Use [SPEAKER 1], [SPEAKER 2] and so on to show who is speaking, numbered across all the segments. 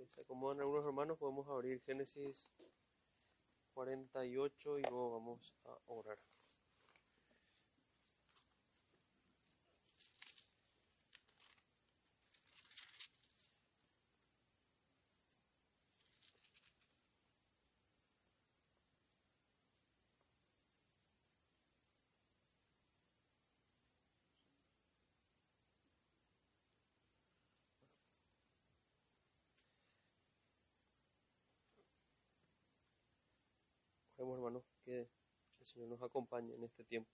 [SPEAKER 1] que se acomodan algunos hermanos, podemos abrir Génesis 48 y luego vamos a orar. Oremos, hermanos, que el Señor nos acompañe en este tiempo.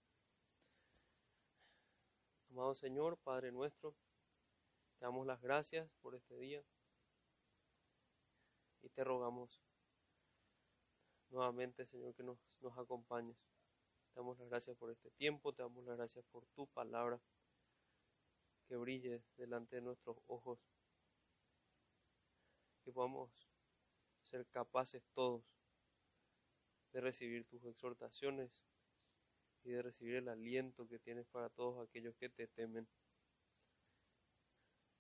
[SPEAKER 1] Amado Señor, Padre nuestro, te damos las gracias por este día y te rogamos nuevamente, Señor, que nos, nos acompañes. Te damos las gracias por este tiempo, te damos las gracias por tu palabra, que brille delante de nuestros ojos, que podamos ser capaces todos de recibir tus exhortaciones y de recibir el aliento que tienes para todos aquellos que te temen.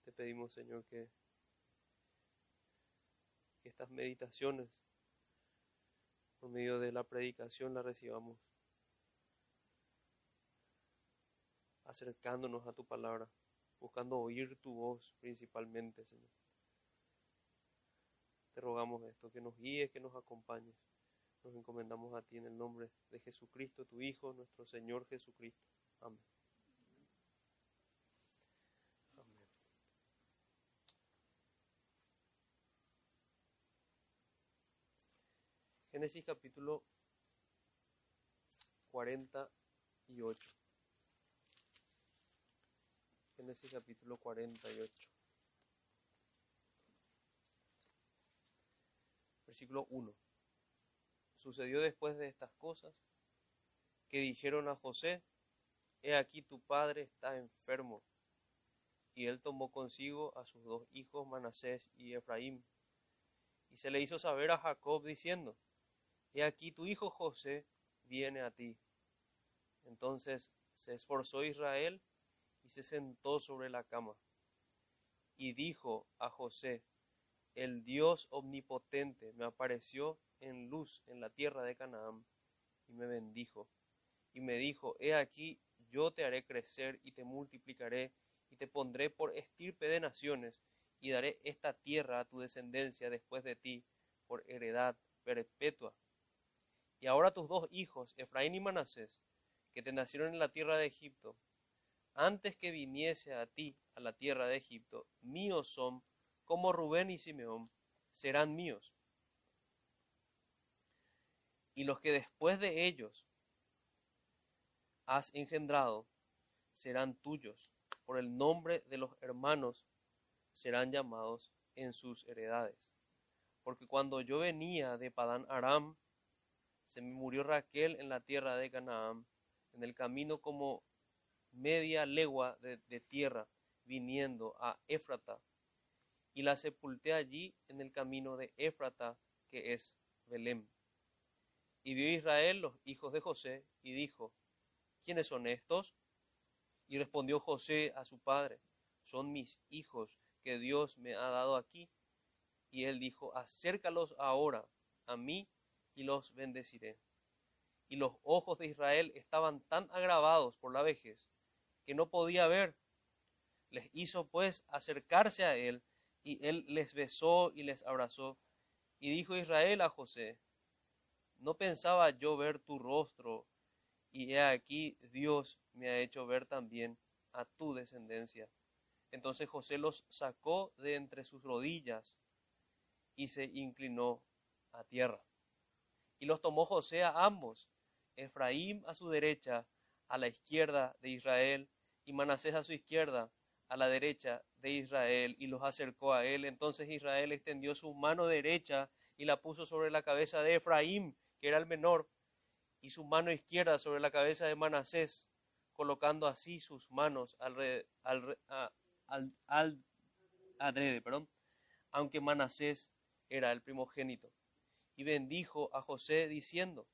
[SPEAKER 1] Te pedimos, Señor, que, que estas meditaciones, por medio de la predicación, las recibamos acercándonos a tu palabra, buscando oír tu voz principalmente, Señor. Te rogamos esto, que nos guíes, que nos acompañes. Nos encomendamos a ti en el nombre de Jesucristo, tu Hijo, nuestro Señor Jesucristo. Amén. Amén. Génesis capítulo 48. Génesis capítulo 48. Versículo 1. Sucedió después de estas cosas que dijeron a José, He aquí tu padre está enfermo. Y él tomó consigo a sus dos hijos Manasés y Efraín. Y se le hizo saber a Jacob diciendo, He aquí tu hijo José viene a ti. Entonces se esforzó Israel y se sentó sobre la cama. Y dijo a José, El Dios omnipotente me apareció en luz en la tierra de Canaán y me bendijo. Y me dijo, He aquí, yo te haré crecer y te multiplicaré y te pondré por estirpe de naciones y daré esta tierra a tu descendencia después de ti por heredad perpetua. Y ahora tus dos hijos, Efraín y Manasés, que te nacieron en la tierra de Egipto, antes que viniese a ti a la tierra de Egipto, míos son, como Rubén y Simeón, serán míos. Y los que después de ellos has engendrado serán tuyos, por el nombre de los hermanos serán llamados en sus heredades. Porque cuando yo venía de Padán Aram, se me murió Raquel en la tierra de Canaán, en el camino como media legua de, tierra, viniendo a Éfrata, y la sepulté allí en el camino de Éfrata, que es Belén. Y vio Israel los hijos de José, y dijo, ¿quiénes son estos? Y respondió José a su padre, son mis hijos que Dios me ha dado aquí. Y él dijo, acércalos ahora a mí y los bendeciré. Y los ojos de Israel estaban tan agravados por la vejez que no podía ver. Les hizo pues acercarse a él, y él les besó y les abrazó. Y dijo Israel a José, no pensaba yo ver tu rostro, y he aquí Dios me ha hecho ver también a tu descendencia. Entonces José los sacó de entre sus rodillas y se inclinó a tierra. Y los tomó José a ambos, Efraín a su derecha, a la izquierda de Israel, y Manasés a su izquierda, a la derecha de Israel, y los acercó a él. Entonces Israel extendió su mano derecha y la puso sobre la cabeza de Efraín, que era el menor, y su mano izquierda sobre la cabeza de Manasés, colocando así sus manos al, al, al, al adrede, perdón, aunque Manasés era el primogénito. Y bendijo a José diciendo,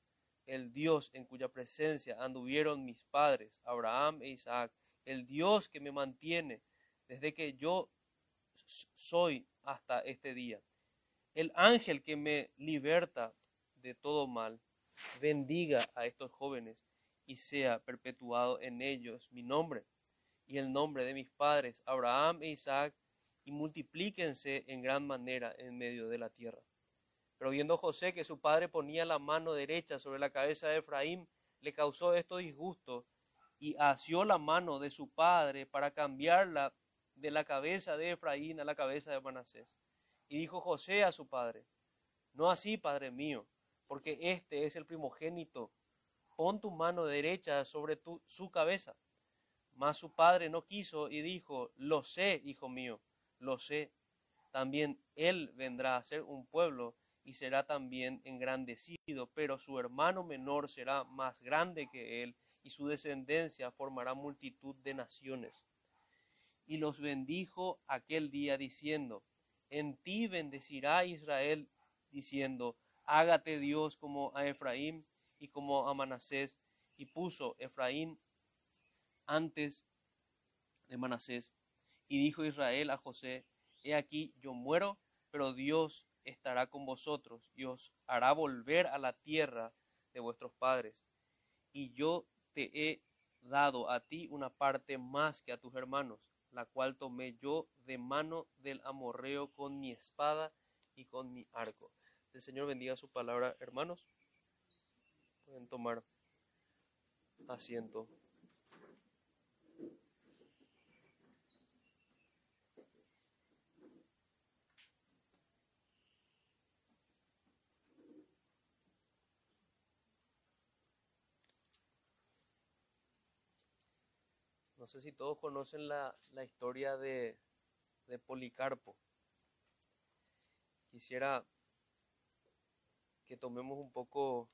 [SPEAKER 1] el Dios en cuya presencia anduvieron mis padres, Abraham e Isaac, el Dios que me mantiene desde que yo soy hasta este día, el ángel que me liberta de todo mal, bendiga a estos jóvenes y sea perpetuado en ellos mi nombre y el nombre de mis padres, Abraham e Isaac, y multiplíquense en gran manera en medio de la tierra. Pero viendo José que su padre ponía la mano derecha sobre la cabeza de Efraín, le causó esto disgusto y asió la mano de su padre para cambiarla de la cabeza de Efraín a la cabeza de Manasés. Y dijo José a su padre, no así, padre mío, porque este es el primogénito, pon tu mano derecha sobre su cabeza. Mas su padre no quiso y dijo, lo sé, hijo mío, lo sé. También él vendrá a ser un pueblo y será también engrandecido, pero su hermano menor será más grande que él y su descendencia formará multitud de naciones. Y los bendijo aquel día diciendo, en ti bendecirá Israel, diciendo, hágate Dios como a Efraín y como a Manasés, y puso Efraín antes de Manasés. Y dijo Israel a José, he aquí yo muero, pero Dios estará con vosotros y os hará volver a la tierra de vuestros padres. Y yo te he dado a ti una parte más que a tus hermanos, la cual tomé yo de mano del amorreo con mi espada y con mi arco. El Señor bendiga su palabra, hermanos. Pueden tomar asiento. No sé si todos conocen la, historia de, de Policarpo. Quisiera que tomemos un poco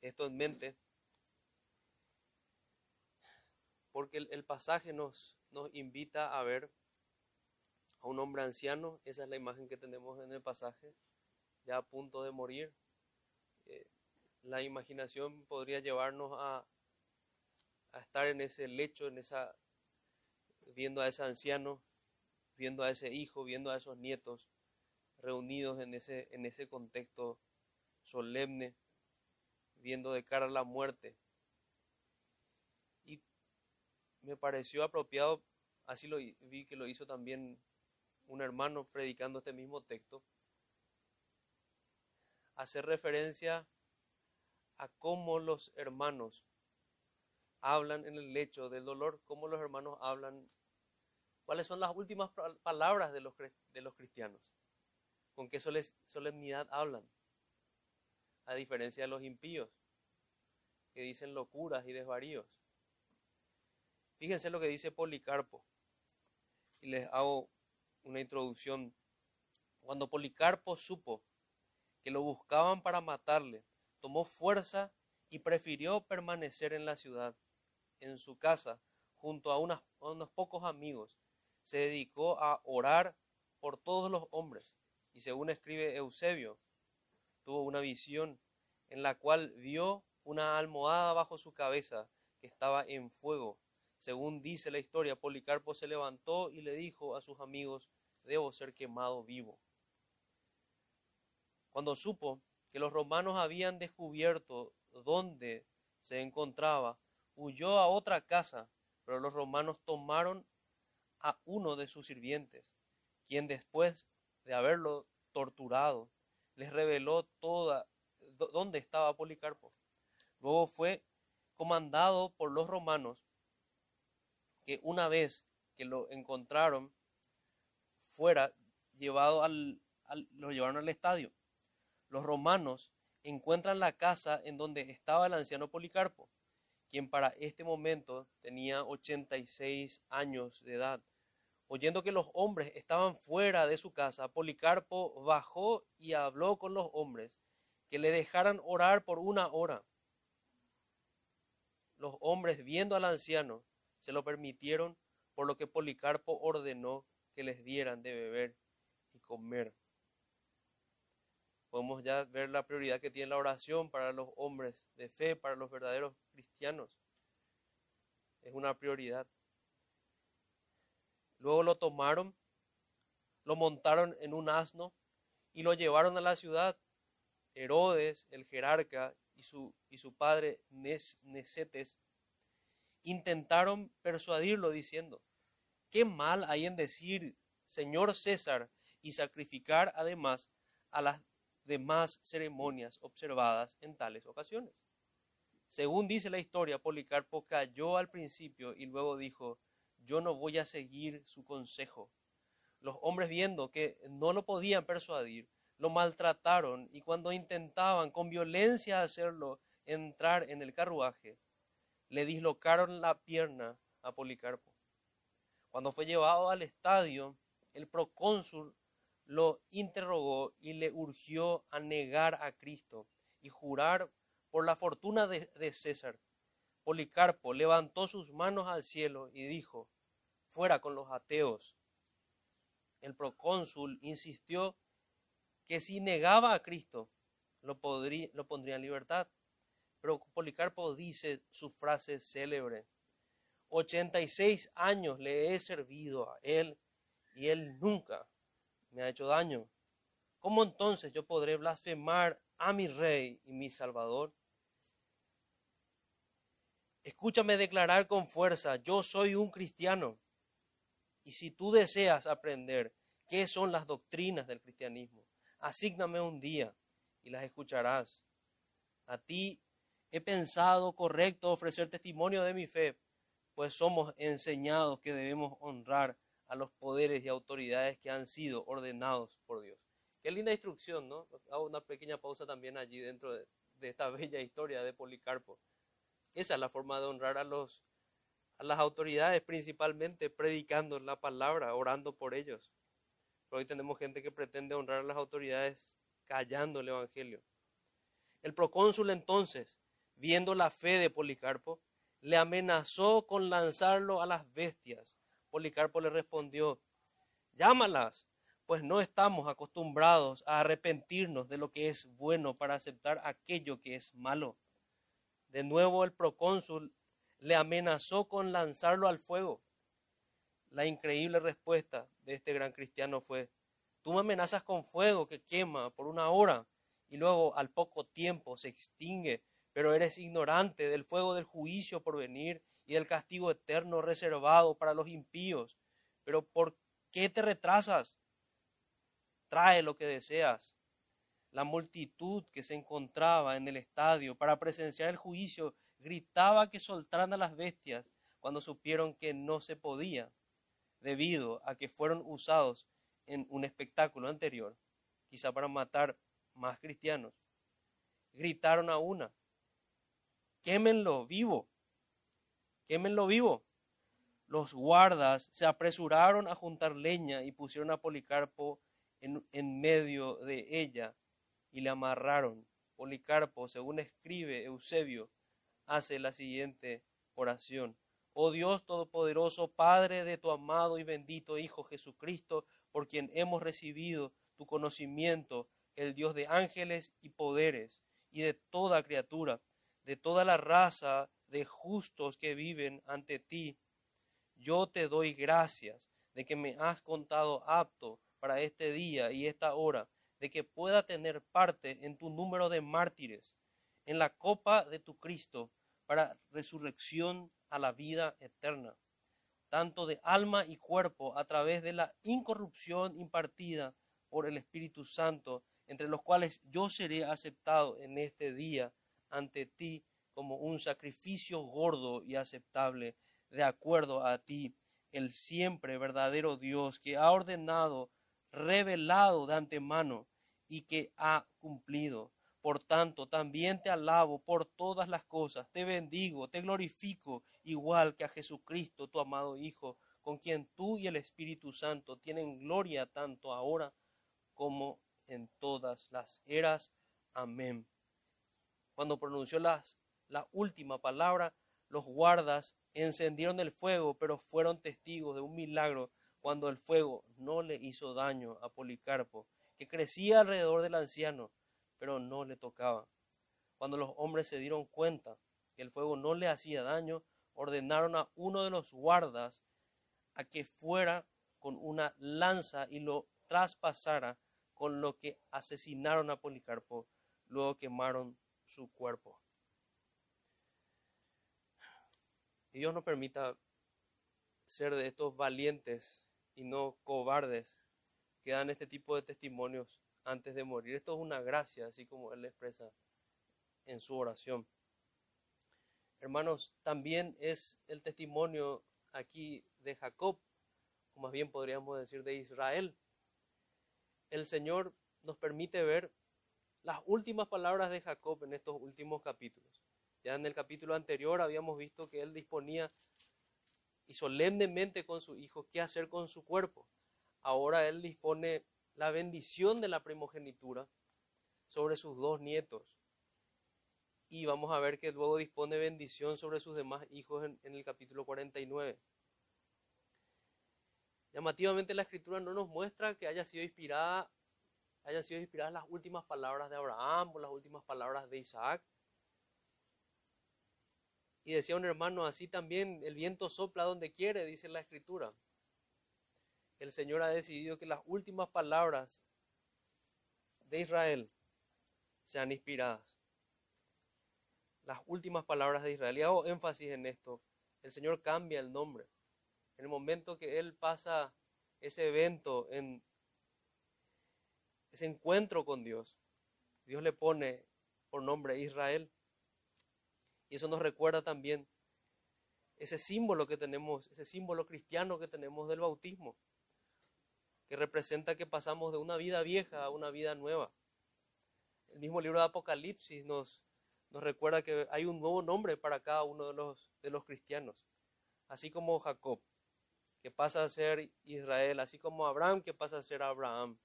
[SPEAKER 1] esto en mente, porque el, pasaje nos, nos invita a ver a un hombre anciano, esa es la imagen que tenemos en el pasaje, ya a punto de morir. Eh, la imaginación podría llevarnos a, a estar en ese lecho, en esa, viendo a ese anciano, viendo a ese hijo, viendo a esos nietos reunidos en ese, en ese contexto solemne, viendo de cara la muerte. Y me pareció apropiado, así lo vi que lo hizo también un hermano predicando este mismo texto, hacer referencia a cómo los hermanos hablan en el lecho del dolor, cómo los hermanos hablan, cuáles son las últimas palabras de los, de los cristianos, con qué solemnidad hablan, a diferencia de los impíos, que dicen locuras y desvaríos. Fíjense lo que dice Policarpo, y les hago una introducción. Cuando Policarpo supo que lo buscaban para matarle, tomó fuerza y prefirió permanecer en la ciudad en su casa junto a, unos pocos amigos. Se dedicó a orar por todos los hombres y según escribe Eusebio, tuvo una visión en la cual vio una almohada bajo su cabeza que estaba en fuego. Según dice la historia, Policarpo se levantó y le dijo a sus amigos, debo ser quemado vivo. Cuando supo que los romanos habían descubierto dónde se encontraba, huyó a otra casa, pero los romanos tomaron a uno de sus sirvientes, quien después de haberlo torturado, les reveló toda dónde estaba Policarpo. Luego fue comandado por los romanos que una vez que lo encontraron fuera llevado al, lo llevaron al estadio. Los romanos encuentran la casa en donde estaba el anciano Policarpo quien para este momento tenía 86 años de edad. Oyendo que los hombres estaban fuera de su casa, Policarpo bajó y habló con los hombres que le dejaran orar por una hora. Los hombres, viendo al anciano, se lo permitieron, por lo que Policarpo ordenó que les dieran de beber y comer. Podemos ya ver la prioridad que tiene la oración para los hombres de fe, para los verdaderos cristianos. Es una prioridad. Luego lo tomaron, lo montaron en un asno y lo llevaron a la ciudad. Herodes, el jerarca, y su, y su padre Nesetes intentaron persuadirlo diciendo, ¿qué mal hay en decir Señor César y sacrificar además a las demás ceremonias observadas en tales ocasiones? Según dice la historia, Policarpo cayó al principio y luego dijo, yo no voy a seguir su consejo. Los hombres viendo que no lo podían persuadir, lo maltrataron y cuando intentaban con violencia hacerlo entrar en el carruaje, le dislocaron la pierna a Policarpo. Cuando fue llevado al estadio, el procónsul lo interrogó y le urgió a negar a Cristo y jurar por la fortuna de, de César. Policarpo levantó sus manos al cielo y dijo, fuera con los ateos. El procónsul insistió que si negaba a Cristo, lo, podría, lo pondría en libertad. Pero Policarpo dice su frase célebre, 86 años le he servido a él y él nunca me ha hecho daño. ¿Cómo entonces yo podré blasfemar a mi rey y mi salvador? Escúchame declarar con fuerza, yo soy un cristiano. Y si tú deseas aprender qué son las doctrinas del cristianismo, asígname un día y las escucharás. A ti he pensado correcto ofrecer testimonio de mi fe, pues somos enseñados que debemos honrar a los poderes y autoridades que han sido ordenados por Dios. Qué linda instrucción, ¿no? Hago una pequeña pausa también allí dentro de, esta bella historia de Policarpo. Esa es la forma de honrar a los a las autoridades, principalmente predicando la palabra, orando por ellos. Pero hoy tenemos gente que pretende honrar a las autoridades callando el evangelio. El procónsul entonces viendo la fe de Policarpo, le amenazó con lanzarlo a las bestias. Policarpo le respondió, llámalas, pues no estamos acostumbrados a arrepentirnos de lo que es bueno para aceptar aquello que es malo. De nuevo el procónsul le amenazó con lanzarlo al fuego. La increíble respuesta de este gran cristiano fue, tú me amenazas con fuego que quema por una hora y luego al poco tiempo se extingue pero eres ignorante del fuego del juicio por venir y del castigo eterno reservado para los impíos. Pero ¿por qué te retrasas? Trae lo que deseas. La multitud que se encontraba en el estadio para presenciar el juicio gritaba que soltaran a las bestias cuando supieron que no se podía, debido a que fueron usados en un espectáculo anterior, quizá para matar más cristianos. Gritaron a una, quémenlo vivo, quémenlo vivo. Los guardas se apresuraron a juntar leña y pusieron a Policarpo en, medio de ella y le amarraron. Policarpo, según escribe Eusebio, hace la siguiente oración. Oh Dios Todopoderoso, Padre de tu amado y bendito Hijo Jesucristo, por quien hemos recibido tu conocimiento, el Dios de ángeles y poderes y de toda criatura de toda la raza de justos que viven ante ti. Yo te doy gracias de que me has contado apto para este día y esta hora, de que pueda tener parte en tu número de mártires, en la copa de tu Cristo, para resurrección a la vida eterna, tanto de alma y cuerpo, a través de la incorrupción impartida por el Espíritu Santo, entre los cuales yo seré aceptado en este día ante ti como un sacrificio gordo y aceptable, de acuerdo a ti, el siempre verdadero Dios que ha ordenado, revelado de antemano y que ha cumplido. Por tanto, también te alabo por todas las cosas, te bendigo, te glorifico, igual que a Jesucristo, tu amado Hijo, con quien tú y el Espíritu Santo tienen gloria tanto ahora como en todas las eras. Amén. Cuando pronunció las, la última palabra, los guardas encendieron el fuego, pero fueron testigos de un milagro cuando el fuego no le hizo daño a Policarpo, que crecía alrededor del anciano, pero no le tocaba. Cuando los hombres se dieron cuenta que el fuego no le hacía daño, ordenaron a uno de los guardas a que fuera con una lanza y lo traspasara con lo que asesinaron a Policarpo, luego quemaron su cuerpo. Y Dios nos permita ser de estos valientes y no cobardes que dan este tipo de testimonios antes de morir. Esto es una gracia, así como Él expresa en su oración. Hermanos, también es el testimonio aquí de Jacob, o más bien podríamos decir de Israel. El Señor nos permite ver las últimas palabras de Jacob en estos últimos capítulos. Ya en el capítulo anterior habíamos visto que él disponía y solemnemente con su hijo qué hacer con su cuerpo. Ahora él dispone la bendición de la primogenitura sobre sus dos nietos. Y vamos a ver que luego dispone bendición sobre sus demás hijos en, el capítulo 49. Llamativamente la escritura no nos muestra que haya sido inspirada, hayan sido inspiradas las últimas palabras de Abraham o las últimas palabras de Isaac, y decía un hermano, así también el viento sopla donde quiere, dice la escritura. El Señor ha decidido que las últimas palabras de Israel sean inspiradas. Las últimas palabras de Israel. Y hago énfasis en esto. El Señor cambia el nombre. En el momento que Él pasa ese evento, en ese encuentro con Dios, Dios le pone por nombre Israel. Y eso nos recuerda también ese símbolo que tenemos, ese símbolo cristiano que tenemos del bautismo, que representa que pasamos de una vida vieja a una vida nueva. El mismo libro de Apocalipsis nos, nos recuerda que hay un nuevo nombre para cada uno de los, de los cristianos, así como Jacob, que pasa a ser Israel, así como Abraham, que pasa a ser Abraham.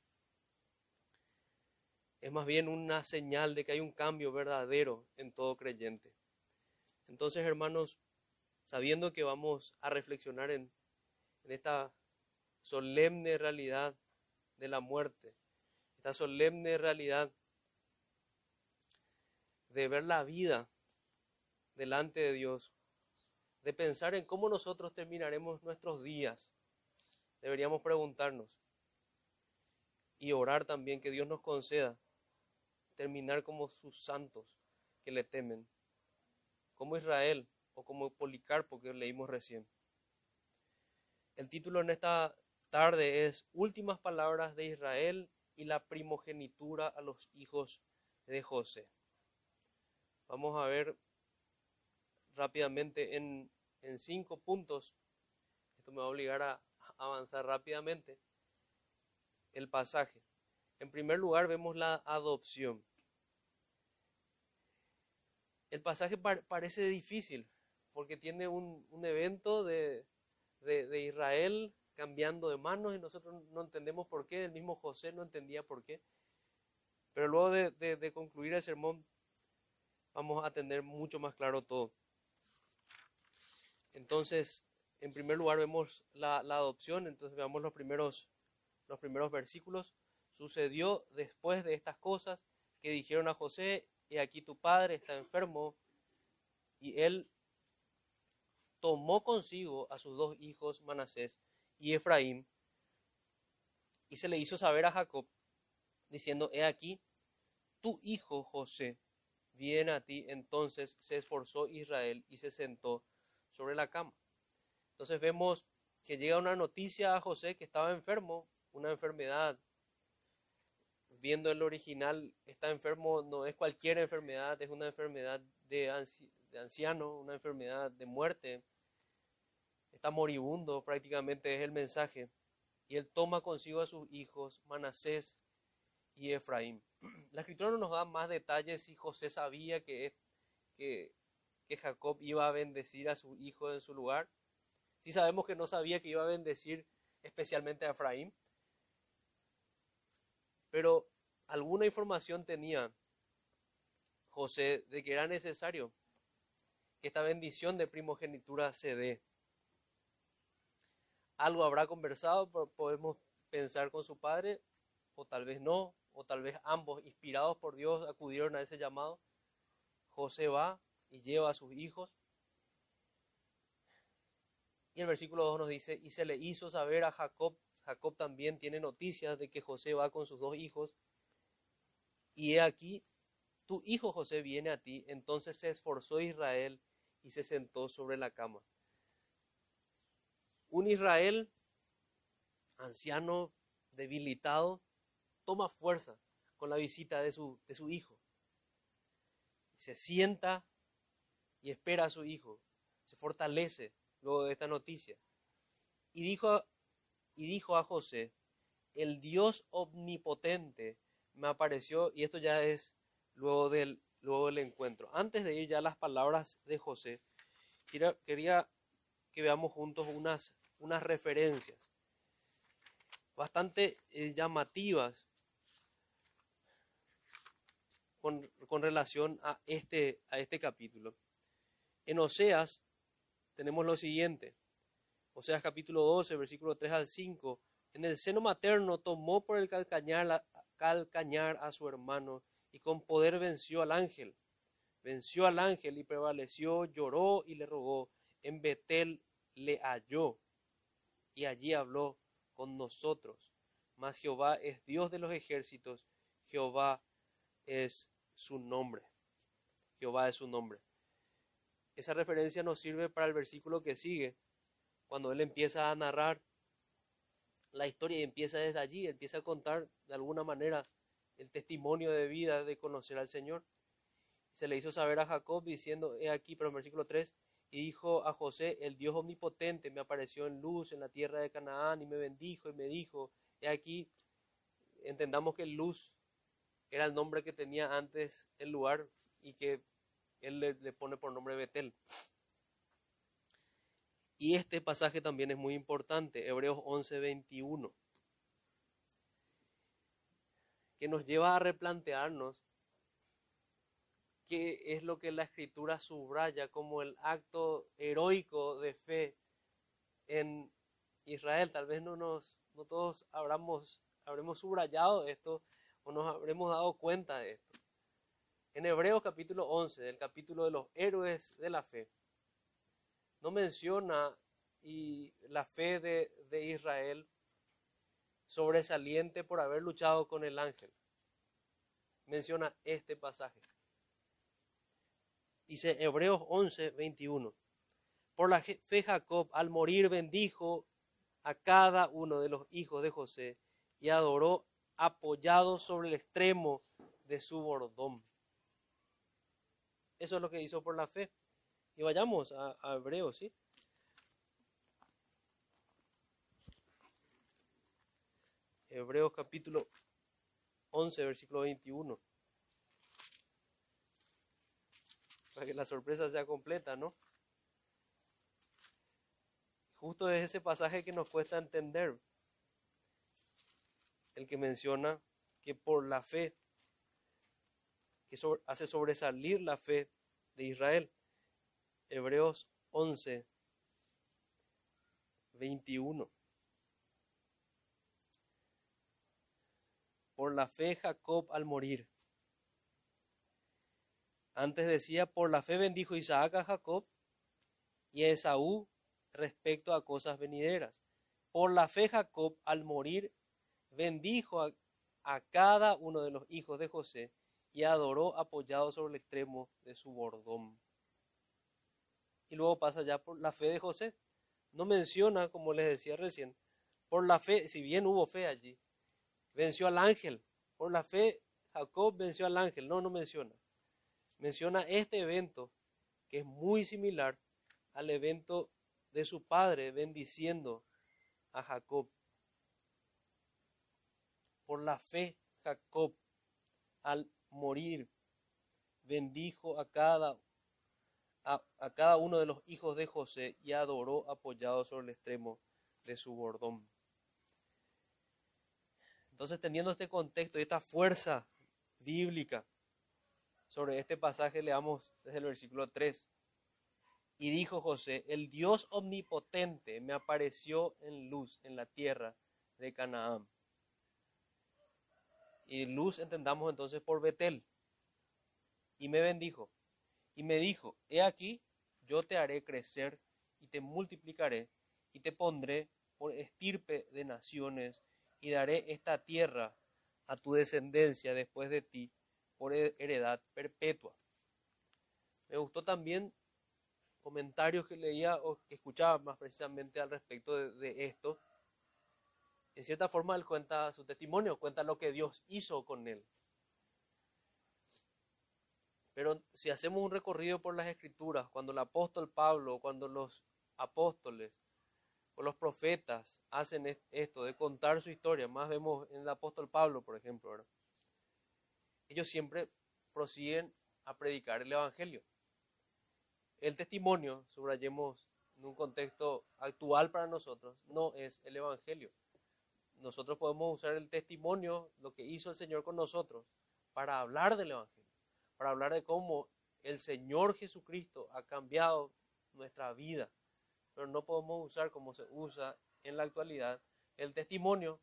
[SPEAKER 1] Es más bien una señal de que hay un cambio verdadero en todo creyente. Entonces, hermanos, sabiendo que vamos a reflexionar en, esta solemne realidad de la muerte, esta solemne realidad de ver la vida delante de Dios, de pensar en cómo nosotros terminaremos nuestros días, deberíamos preguntarnos y orar también que Dios nos conceda terminar como sus santos que le temen como Israel o como Policarpo que leímos recién. El título en esta tarde es Últimas palabras de Israel y la primogenitura a los hijos de José. Vamos a ver rápidamente en, en cinco puntos. Esto me va a obligar a avanzar rápidamente el pasaje. En primer lugar vemos la adopción el pasaje parece difícil porque tiene un, evento de, Israel cambiando de manos y nosotros no entendemos por qué, el mismo José no entendía por qué. Pero luego de, concluir el sermón vamos a tener mucho más claro todo. Entonces, en primer lugar vemos la, la adopción, entonces veamos los primeros, los primeros versículos. Sucedió después de estas cosas que dijeron a José, y aquí tu padre está enfermo, y él tomó consigo a sus dos hijos Manasés y Efraín, y se le hizo saber a Jacob, diciendo, he aquí, tu hijo José viene a ti. Entonces se esforzó Israel y se sentó sobre la cama. Entonces vemos que llega una noticia a José que estaba enfermo, una enfermedad viendo el original, está enfermo no es cualquier enfermedad, es una enfermedad de, anciano, una enfermedad de muerte. Está moribundo, prácticamente es el mensaje. Y él toma consigo a sus hijos, Manasés y Efraín. La escritura no nos da más detalles si José sabía que, que, Jacob iba a bendecir a su hijo en su lugar. Si sabemos que no sabía que iba a bendecir especialmente a Efraín, pero alguna información tenía José de que era necesario que esta bendición de primogenitura se dé. Algo habrá conversado, podemos pensar con su padre, o tal vez no, o tal vez ambos, inspirados por Dios, acudieron a ese llamado. José va y lleva a sus hijos. Y el versículo 2 nos dice, y se le hizo saber a Jacob Jacob también tiene noticias de que José va con sus dos hijos. Y he aquí, tu hijo José viene a ti. Entonces se esforzó Israel y se sentó sobre la cama. Un Israel anciano, debilitado, toma fuerza con la visita de su, de su hijo. Se sienta y espera a su hijo. Se fortalece luego de esta noticia. Y dijo, y dijo a José, el Dios omnipotente me apareció, y esto ya es luego del, luego del encuentro. Antes de ir ya las palabras de José, quería, quería que veamos juntos unas, unas referencias bastante eh, llamativas con, con, relación a este, a este capítulo. En Oseas tenemos lo siguiente. Oseas capítulo 12, versículo 3 al 5. En el seno materno tomó por el calcañar, calcañar a su hermano y con poder venció al ángel. Venció al ángel y prevaleció, lloró y le rogó. En Betel le halló y allí habló con nosotros. Mas Jehová es Dios de los ejércitos, Jehová es su nombre. Jehová es su nombre. Esa referencia nos sirve para el versículo que sigue, cuando él empieza a narrar la historia y empieza desde allí, empieza a contar de alguna manera el testimonio de vida de conocer al Señor. Se le hizo saber a Jacob diciendo, he aquí, pero en versículo 3, y dijo a José, el Dios omnipotente me apareció en luz en la tierra de Canaán y me bendijo y me dijo, y aquí entendamos que luz era el nombre que tenía antes el lugar y que él le, le pone por nombre Betel. Y este pasaje también es muy importante, Hebreos 11:21, que nos lleva a replantearnos qué es lo que la escritura subraya como el acto heroico de fe en Israel. Tal vez no, nos, no todos habremos, habremos subrayado esto o nos habremos dado cuenta de esto. En Hebreos capítulo 11, el capítulo de los héroes de la fe, no menciona y la fe de, de Israel sobresaliente por haber luchado con el ángel. Menciona este pasaje. Dice Hebreos 11, 21. Por la fe Jacob al morir bendijo a cada uno de los hijos de José y adoró apoyado sobre el extremo de su bordón. Eso es lo que hizo por la fe. Y vayamos a, Hebreos, ¿sí? Hebreos capítulo 11, versículo 21. Para que la sorpresa sea completa, ¿no? Justo es ese pasaje que nos cuesta entender. El que menciona que por la fe, que hace sobresalir la fe de Israel. Hebreos 11, 21. Por la fe Jacob al morir. Antes decía, por la fe bendijo Isaac a Jacob y a Esaú respecto a cosas venideras. Por la fe Jacob al morir bendijo a, a cada uno de los hijos de José y adoró apoyado sobre el extremo de su bordón. Y luego pasa ya por la fe de José. No menciona, como les decía recién, por la fe, si bien hubo fe allí, venció al ángel. Por la fe Jacob venció al ángel. No, no menciona. Menciona este evento que es muy similar al evento de su padre bendiciendo a Jacob. Por la fe Jacob al morir, bendijo a cada, a, cada uno de los hijos de José y adoró apoyado sobre el extremo de su bordón. Entonces, teniendo este contexto y esta fuerza bíblica sobre este pasaje, leamos desde el versículo 3. Y dijo José, el Dios omnipotente me apareció en luz en la tierra de Canaán y luz entendamos entonces por Betel. Y me bendijo. Y me dijo, he aquí, yo te haré crecer y te multiplicaré y te pondré por estirpe de naciones y daré esta tierra a tu descendencia después de ti por heredad perpetua. Me gustó también comentarios que leía o que escuchaba más precisamente al respecto de, esto. En cierta forma él cuenta su testimonio, cuenta lo que Dios hizo con él. Pero si hacemos un recorrido por las escrituras, cuando el apóstol Pablo, cuando los apóstoles o los profetas hacen esto de contar su historia, más vemos en el apóstol Pablo, por ejemplo, ellos siempre prosiguen a predicar el Evangelio. El testimonio, subrayemos en un contexto actual para nosotros, no es el Evangelio. Nosotros podemos usar el testimonio, lo que hizo el Señor con nosotros, para hablar del Evangelio para hablar de cómo el Señor Jesucristo ha cambiado nuestra vida. Pero no podemos usar como se usa en la actualidad el testimonio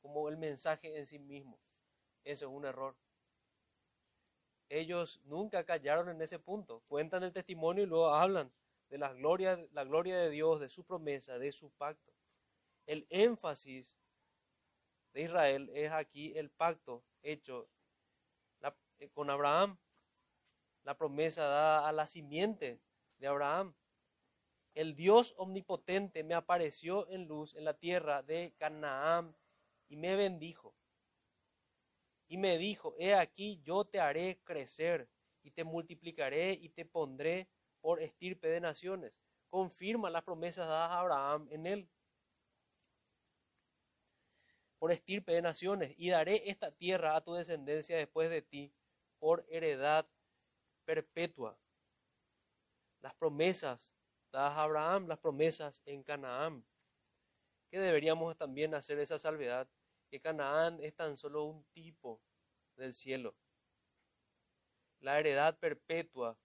[SPEAKER 1] como el mensaje en sí mismo. Eso es un error. Ellos nunca callaron en ese punto. Cuentan el testimonio y luego hablan de la gloria, la gloria de Dios, de su promesa, de su pacto. El énfasis de Israel es aquí el pacto hecho con Abraham la promesa dada a la simiente de Abraham. El Dios omnipotente me apareció en luz en la tierra de Canaán y me bendijo. Y me dijo, he aquí yo te haré crecer y te multiplicaré y te pondré por estirpe de naciones. Confirma las promesas dadas a Abraham en él. Por estirpe de naciones y daré esta tierra a tu descendencia después de ti por heredad perpetua. Las promesas dadas a Abraham, las promesas en Canaán. Que deberíamos también hacer esa salvedad, que Canaán es tan solo un tipo del cielo. La heredad perpetua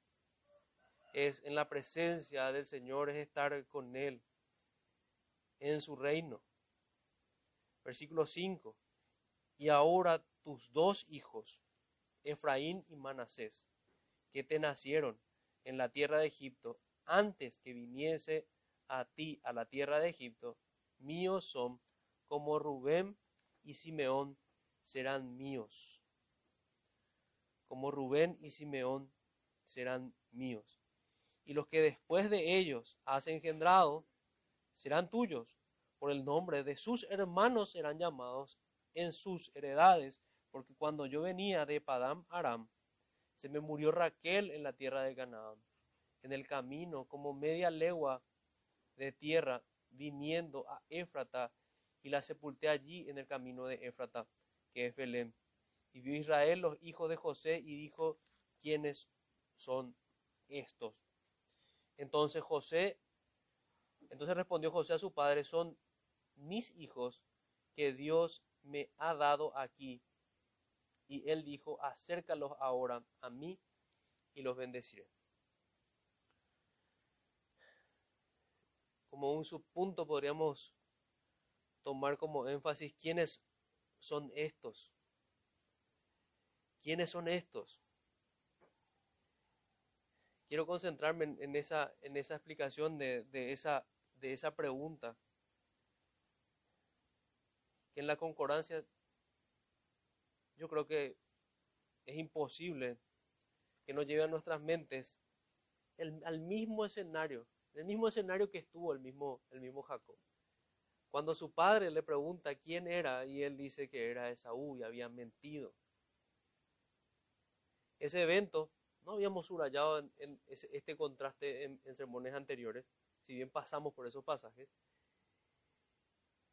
[SPEAKER 1] es en la presencia del Señor, es estar con Él en su reino. Versículo 5. Y ahora tus dos hijos, Efraín y Manasés, que te nacieron en la tierra de Egipto, antes que viniese a ti a la tierra de Egipto, míos son, como Rubén y Simeón serán míos. Como Rubén y Simeón serán míos. Y los que después de ellos has engendrado serán tuyos. Por el nombre de sus hermanos serán llamados en sus heredades, porque cuando yo venía de Padam Aram, se me murió Raquel en la tierra de Canaán, en el camino, como media legua de tierra, viniendo a Éfrata, y la sepulté allí en el camino de Éfrata, que es Belén. Y vio Israel los hijos de José y dijo, ¿quiénes son estos? Entonces José, entonces respondió José a su padre, son mis hijos que Dios me ha dado aquí y él dijo, acércalos ahora a mí y los bendeciré. Como un subpunto podríamos tomar como énfasis quiénes son estos. ¿Quiénes son estos? Quiero concentrarme en, esa, en esa explicación de, esa, de esa pregunta. Que en la concordancia yo creo que es imposible que nos lleve a nuestras mentes al mismo escenario, el mismo escenario que estuvo el mismo, el mismo Jacob. Cuando su padre le pregunta quién era y él dice que era Esaú y había mentido. Ese evento, no habíamos subrayado en, este contraste en, en sermones anteriores, si bien pasamos por esos pasajes.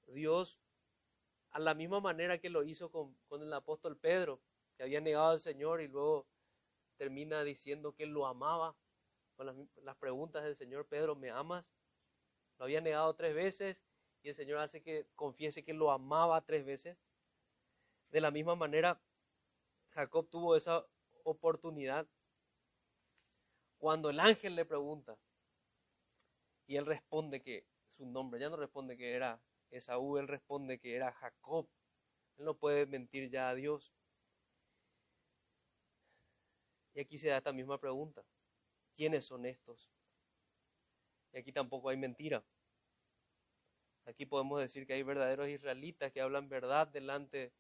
[SPEAKER 1] Dios a la misma manera que lo hizo con, el apóstol Pedro, que había negado al Señor y luego termina diciendo que él lo amaba. Con las preguntas del Señor, Pedro, ¿me amas? Lo había negado tres veces y el Señor hace que confiese que lo amaba tres veces. De la misma manera, Jacob tuvo esa oportunidad cuando el ángel le pregunta y él responde que su nombre, ya no responde que era Esaú, él responde que era Jacob. Él no puede mentir ya a Dios. Y aquí se da esta misma pregunta. ¿Quiénes son estos? Y aquí tampoco hay mentira. Aquí podemos decir que hay verdaderos israelitas que hablan verdad delante,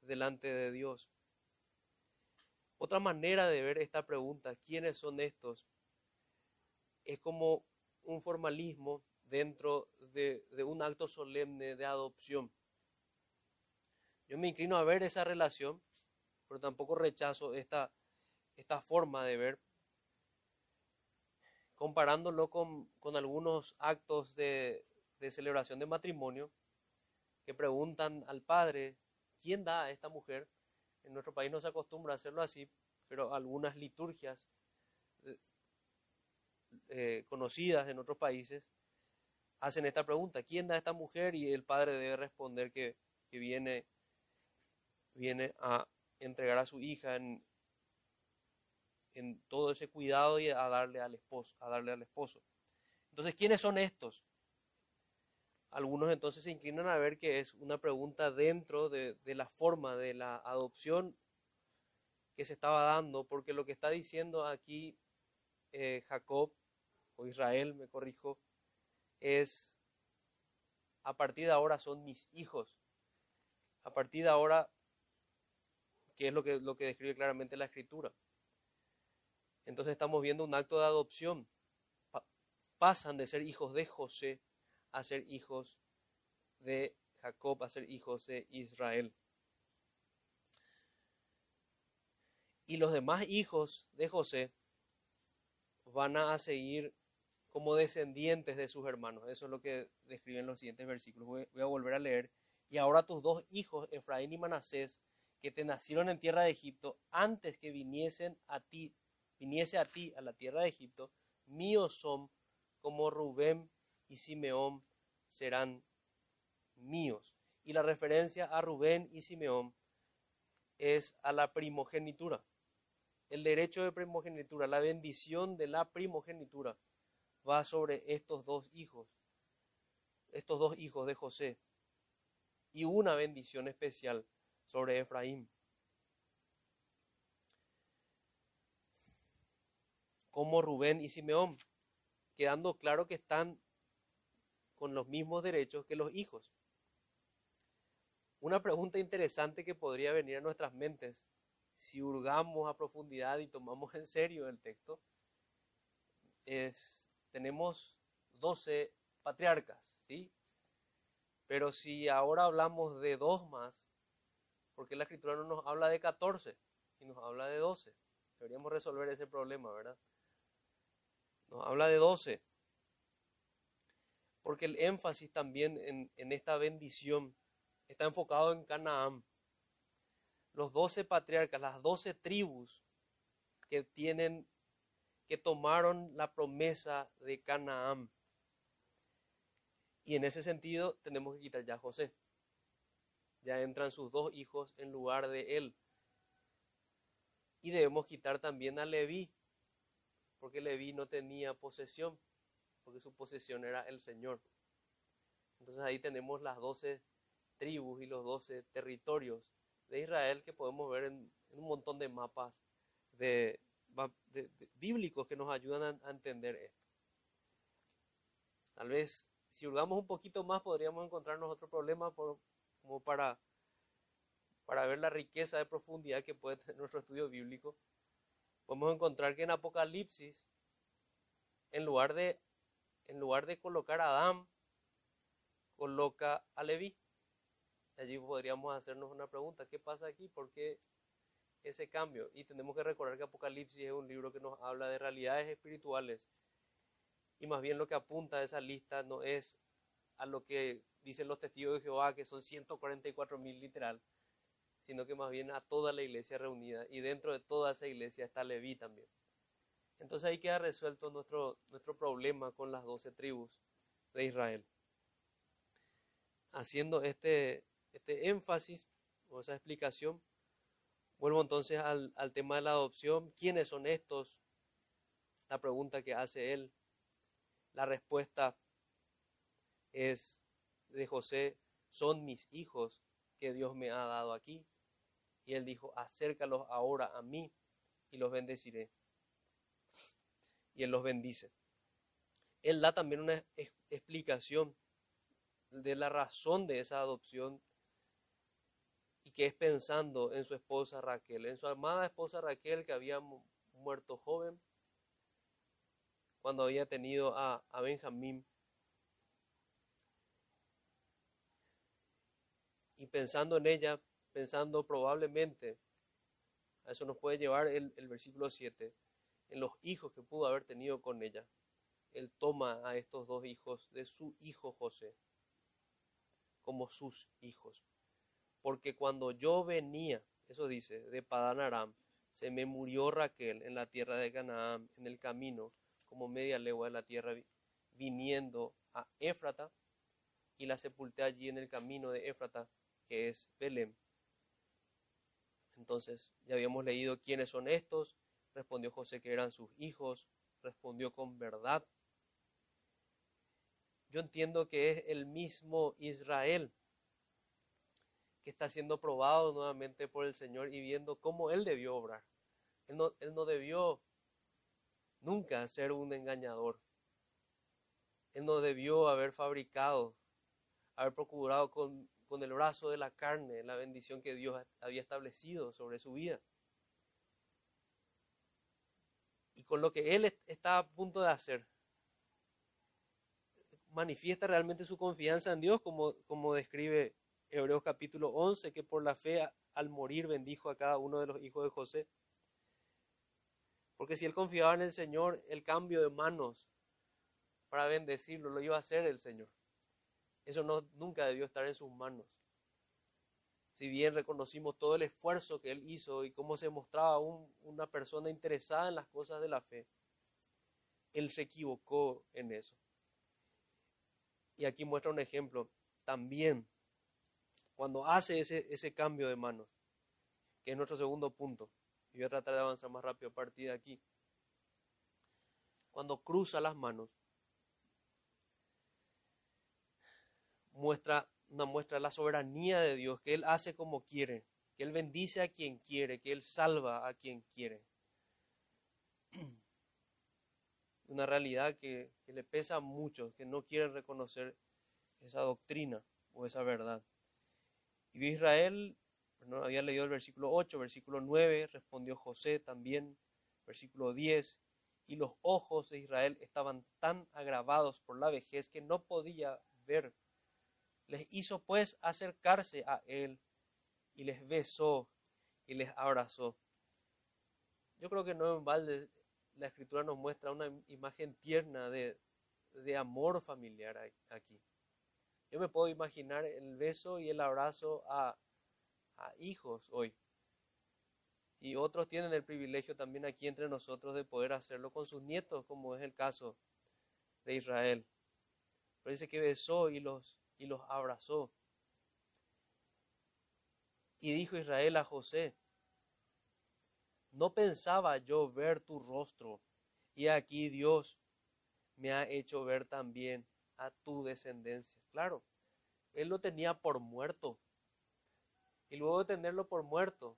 [SPEAKER 1] delante de Dios. Otra manera de ver esta pregunta, ¿quiénes son estos? Es como un formalismo dentro de, un acto solemne de adopción. Yo me inclino a ver esa relación, pero tampoco rechazo esta, esta forma de ver, comparándolo con, con algunos actos de, de celebración de matrimonio que preguntan al padre, ¿quién da a esta mujer? En nuestro país no se acostumbra a hacerlo así, pero algunas liturgias eh, eh, conocidas en otros países hacen esta pregunta, ¿quién da a esta mujer? Y el padre debe responder que, que viene, viene a entregar a su hija en, en todo ese cuidado y a darle al esposo, a darle al esposo. Entonces, ¿quiénes son estos? Algunos entonces se inclinan a ver que es una pregunta dentro de, la forma de la adopción que se estaba dando, porque lo que está diciendo aquí eh, Jacob o Israel, me corrijo, es a partir de ahora son mis hijos. A partir de ahora, que es lo que, lo que describe claramente la escritura. Entonces estamos viendo un acto de adopción. pasan de ser hijos de José a ser hijos de Jacob, a ser hijos de Israel. Y los demás hijos de José van a seguir como descendientes de sus hermanos. Eso es lo que describen los siguientes versículos. Voy, a volver a leer. Y ahora tus dos hijos, Efraín y Manasés, que te nacieron en tierra de Egipto, antes que viniesen a ti, viniese a ti a la tierra de Egipto, míos son como Rubén y Simeón serán míos. Y la referencia a Rubén y Simeón es a la primogenitura. El derecho de primogenitura, la bendición de la primogenitura va sobre estos dos hijos, estos dos hijos de José, y una bendición especial sobre Efraín. Como Rubén y Simeón, quedando claro que están con los mismos derechos que los hijos. Una pregunta interesante que podría venir a nuestras mentes si hurgamos a profundidad y tomamos en serio el texto es, tenemos 12 patriarcas, ¿sí? Pero si ahora hablamos de dos más, ¿por qué la escritura no nos habla de 14 y nos habla de 12? Deberíamos resolver ese problema, ¿verdad? Nos habla de 12 porque el énfasis también en, esta bendición está enfocado en Canaán. Los doce patriarcas, las doce tribus que tienen, que tomaron la promesa de Canaán. Y en ese sentido tenemos que quitar ya a José. Ya entran sus dos hijos en lugar de él. Y debemos quitar también a Leví, porque Leví no tenía posesión porque su posesión era el Señor. Entonces ahí tenemos las doce tribus y los doce territorios de Israel que podemos ver en, un montón de mapas bíblicos que nos ayudan a, entender esto. Tal vez si hurgamos un poquito más podríamos encontrarnos otro problema como para, para ver la riqueza de profundidad que puede tener nuestro estudio bíblico. Podemos encontrar que en Apocalipsis, en lugar de en lugar de colocar a Adán, coloca a Leví. Allí podríamos hacernos una pregunta, ¿qué pasa aquí? ¿Por qué ese cambio? Y tenemos que recordar que Apocalipsis es un libro que nos habla de realidades espirituales y más bien lo que apunta a esa lista no es a lo que dicen los testigos de Jehová, que son 144 mil literal, sino que más bien a toda la iglesia reunida y dentro de toda esa iglesia está Leví también. Entonces ahí queda resuelto nuestro, nuestro problema con las doce tribus de Israel. Haciendo este, este énfasis o esa explicación, vuelvo entonces al, al tema de la adopción. ¿Quiénes son estos? La pregunta que hace él. La respuesta es de José, son mis hijos que Dios me ha dado aquí. Y él dijo, acércalos ahora a mí y los bendeciré y Él los bendice. Él da también una explicación de la razón de esa adopción y que es pensando en su esposa Raquel, en su amada esposa Raquel que había muerto joven cuando había tenido a, Benjamín. Y pensando en ella, pensando probablemente, a eso nos puede llevar el, el versículo 7, en los hijos que pudo haber tenido con ella. Él toma a estos dos hijos de su hijo José como sus hijos. Porque cuando yo venía, eso dice, de Padán Aram, se me murió Raquel en la tierra de Canaán, en el camino, como media legua de la tierra, viniendo a Éfrata, y la sepulté allí en el camino de Éfrata, que es Belén. Entonces, ya habíamos leído quiénes son estos, respondió José que eran sus hijos, respondió con verdad. Yo entiendo que es el mismo Israel que está siendo probado nuevamente por el Señor y viendo cómo Él debió obrar. Él no, él no debió nunca ser un engañador. Él no debió haber fabricado, haber procurado con, con el brazo de la carne la bendición que Dios había establecido sobre su vida. Y con lo que Él está a punto de hacer, manifiesta realmente su confianza en Dios, como, como describe Hebreos capítulo 11, que por la fe al morir bendijo a cada uno de los hijos de José. Porque si él confiaba en el Señor, el cambio de manos para bendecirlo lo iba a hacer el Señor. Eso no, nunca debió estar en sus manos. Si bien reconocimos todo el esfuerzo que él hizo y cómo se mostraba una persona interesada en las cosas de la fe, él se equivocó en eso. Y aquí muestra un ejemplo. También cuando hace ese, ese cambio de manos, que es nuestro segundo punto, y voy a tratar de avanzar más rápido a partir de aquí, cuando cruza las manos, muestra una muestra de la soberanía de Dios, que Él hace como quiere, que Él bendice a quien quiere, que Él salva a quien quiere. Una realidad que, le pesa a muchos, que no quieren reconocer esa doctrina o esa verdad. Y Israel, no había leído el versículo 8, versículo 9, respondió José también, versículo 10, y los ojos de Israel estaban tan agravados por la vejez que no podía ver. Les hizo pues acercarse a él y les besó y les abrazó. Yo creo que no en balde la escritura nos muestra una imagen tierna de, de amor familiar aquí. Yo me puedo imaginar el beso y el abrazo a, hijos hoy. Y otros tienen el privilegio también aquí entre nosotros de poder hacerlo con sus nietos, como es el caso de Israel. Pero dice que besó y los, y los abrazó. Y dijo Israel a José, no pensaba yo ver tu rostro, y aquí Dios me ha hecho ver también a tu descendencia. Claro, él lo tenía por muerto. Y luego de tenerlo por muerto,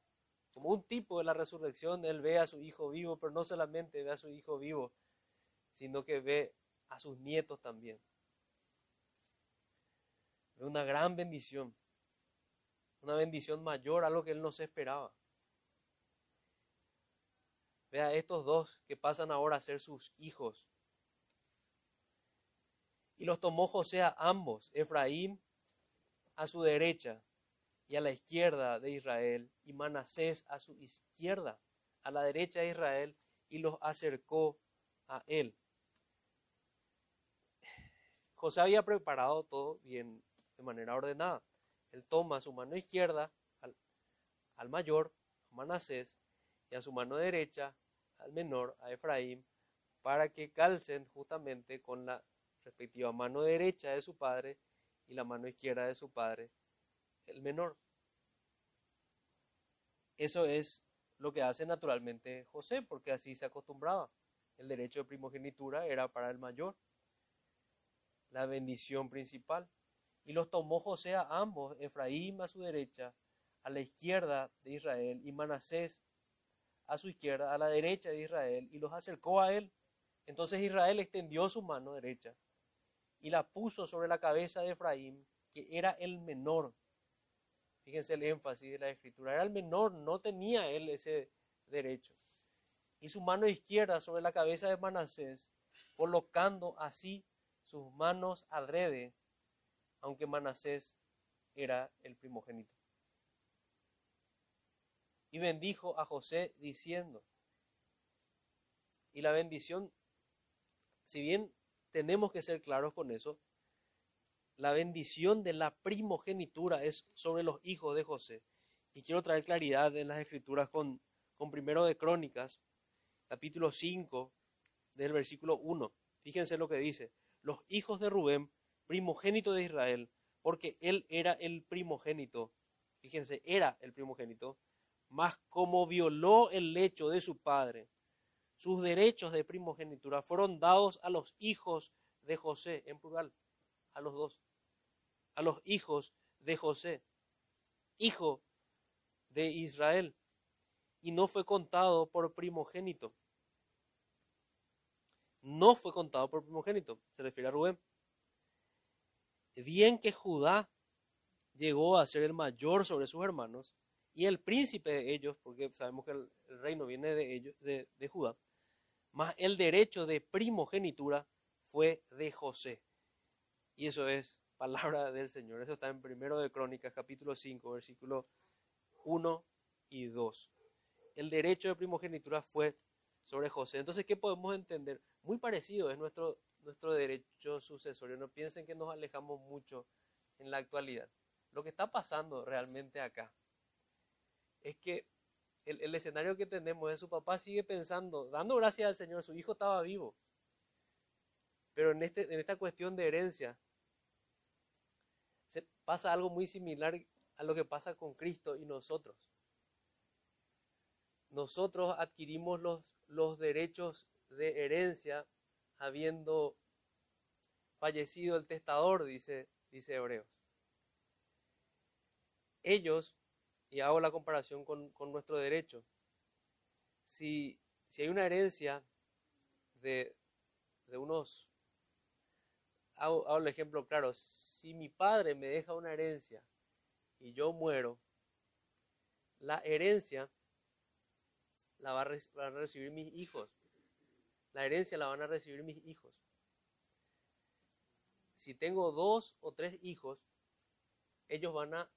[SPEAKER 1] como un tipo de la resurrección, él ve a su hijo vivo, pero no solamente ve a su hijo vivo, sino que ve a sus nietos también. Ve una gran bendición, una bendición mayor a lo que él no se esperaba. Ve a estos dos que pasan ahora a ser sus hijos y los tomó José a ambos, Efraín a su derecha y a la izquierda de Israel, y Manasés a su izquierda, a la derecha de Israel, y los acercó a él. José había preparado todo bien, de manera ordenada. Él toma a su mano izquierda al, al mayor, a Manasés, y a su mano derecha al menor, a Efraín, para que calcen justamente con la respectiva mano derecha de su padre y la mano izquierda de su padre, el menor. Eso es lo que hace naturalmente José, porque así se acostumbraba. El derecho de primogenitura era para el mayor, la bendición principal. Y los tomó José a ambos, Efraín a su derecha, a la izquierda de Israel, y Manasés a su izquierda, a la derecha de Israel, y los acercó a él. Entonces Israel extendió su mano derecha y la puso sobre la cabeza de Efraín, que era el menor. Fíjense el énfasis de la escritura. Era el menor, no tenía él ese derecho. Y su mano izquierda sobre la cabeza de Manasés, colocando así sus manos adrede, aunque Manasés era el primogénito. Y bendijo a José diciendo, y la bendición, si bien tenemos que ser claros con eso, la bendición de la primogenitura es sobre los hijos de José. Y quiero traer claridad en las escrituras con, con primero de Crónicas, capítulo 5, del versículo 1. Fíjense lo que dice. Los hijos de Rubén, primogénito de Israel, porque él era el primogénito. Fíjense, era el primogénito. Mas como violó el lecho de su padre, sus derechos de primogenitura fueron dados a los hijos de José, en plural, a los dos, a los hijos de José, hijo de Israel, y no fue contado por primogénito. No fue contado por primogénito, se refiere a Rubén. Bien que Judá llegó a ser el mayor sobre sus hermanos y el príncipe de ellos, porque sabemos que el, reino viene de ellos, de Judá, más el derecho de primogenitura fue de José. Y eso es palabra del Señor. Eso está en primero de Crónicas, capítulo 5, versículo 1 y 2. El derecho de primogenitura fue sobre José. Entonces, ¿qué podemos entender? Muy parecido es nuestro, nuestro derecho sucesorio. No piensen que nos alejamos mucho en la actualidad. Lo que está pasando realmente acá es que el, escenario que tenemos es su papá sigue pensando, dando gracias al Señor, su hijo estaba vivo. Pero en, este, en esta cuestión de herencia, se pasa algo muy similar a lo que pasa con Cristo y nosotros. Nosotros adquirimos los, los derechos de herencia habiendo fallecido el testador, dice, dice Hebreos. Ellos y hago la comparación con, nuestro derecho. Si, si, hay una herencia de, de unos, hago, hago, el ejemplo claro, si mi padre me deja una herencia y yo muero, la herencia la van a recibir mis hijos. La herencia la van a recibir mis hijos. Si tengo dos o tres hijos, ellos van a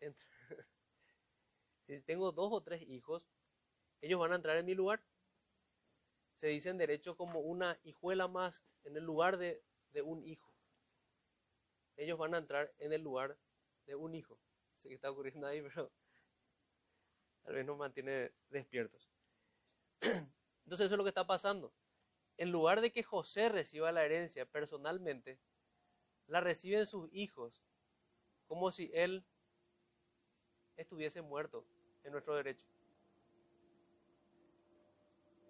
[SPEAKER 1] si tengo dos o tres hijos, ellos van a entrar en mi lugar. Se dicen derecho como una hijuela más en el lugar de, un hijo. Ellos van a entrar en el lugar de un hijo. Sé que está ocurriendo ahí, pero tal vez nos mantiene despiertos. Entonces eso es lo que está pasando. En lugar de que José reciba la herencia personalmente, la reciben sus hijos, como si él estuviese muerto en nuestro derecho.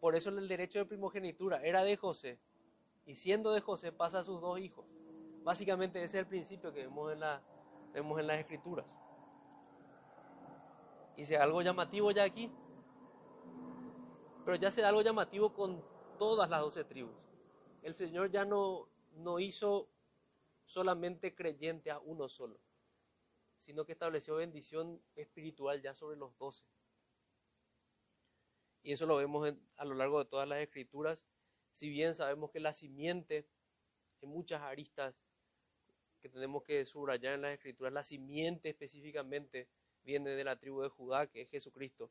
[SPEAKER 1] Por eso el derecho de primogenitura era de José y siendo de José pasa a sus dos hijos. Básicamente ese es el principio que vemos en, las escrituras. Y sea algo llamativo ya aquí, pero ya se da algo llamativo con todas las doce tribus. El Señor ya no, no hizo solamente creyente a uno solo sino que estableció bendición espiritual ya sobre los doce. Y eso lo vemos a lo largo de todas las escrituras, si bien sabemos que la simiente, en muchas aristas que tenemos que subrayar en las escrituras, la simiente específicamente viene de la tribu de Judá, que es Jesucristo.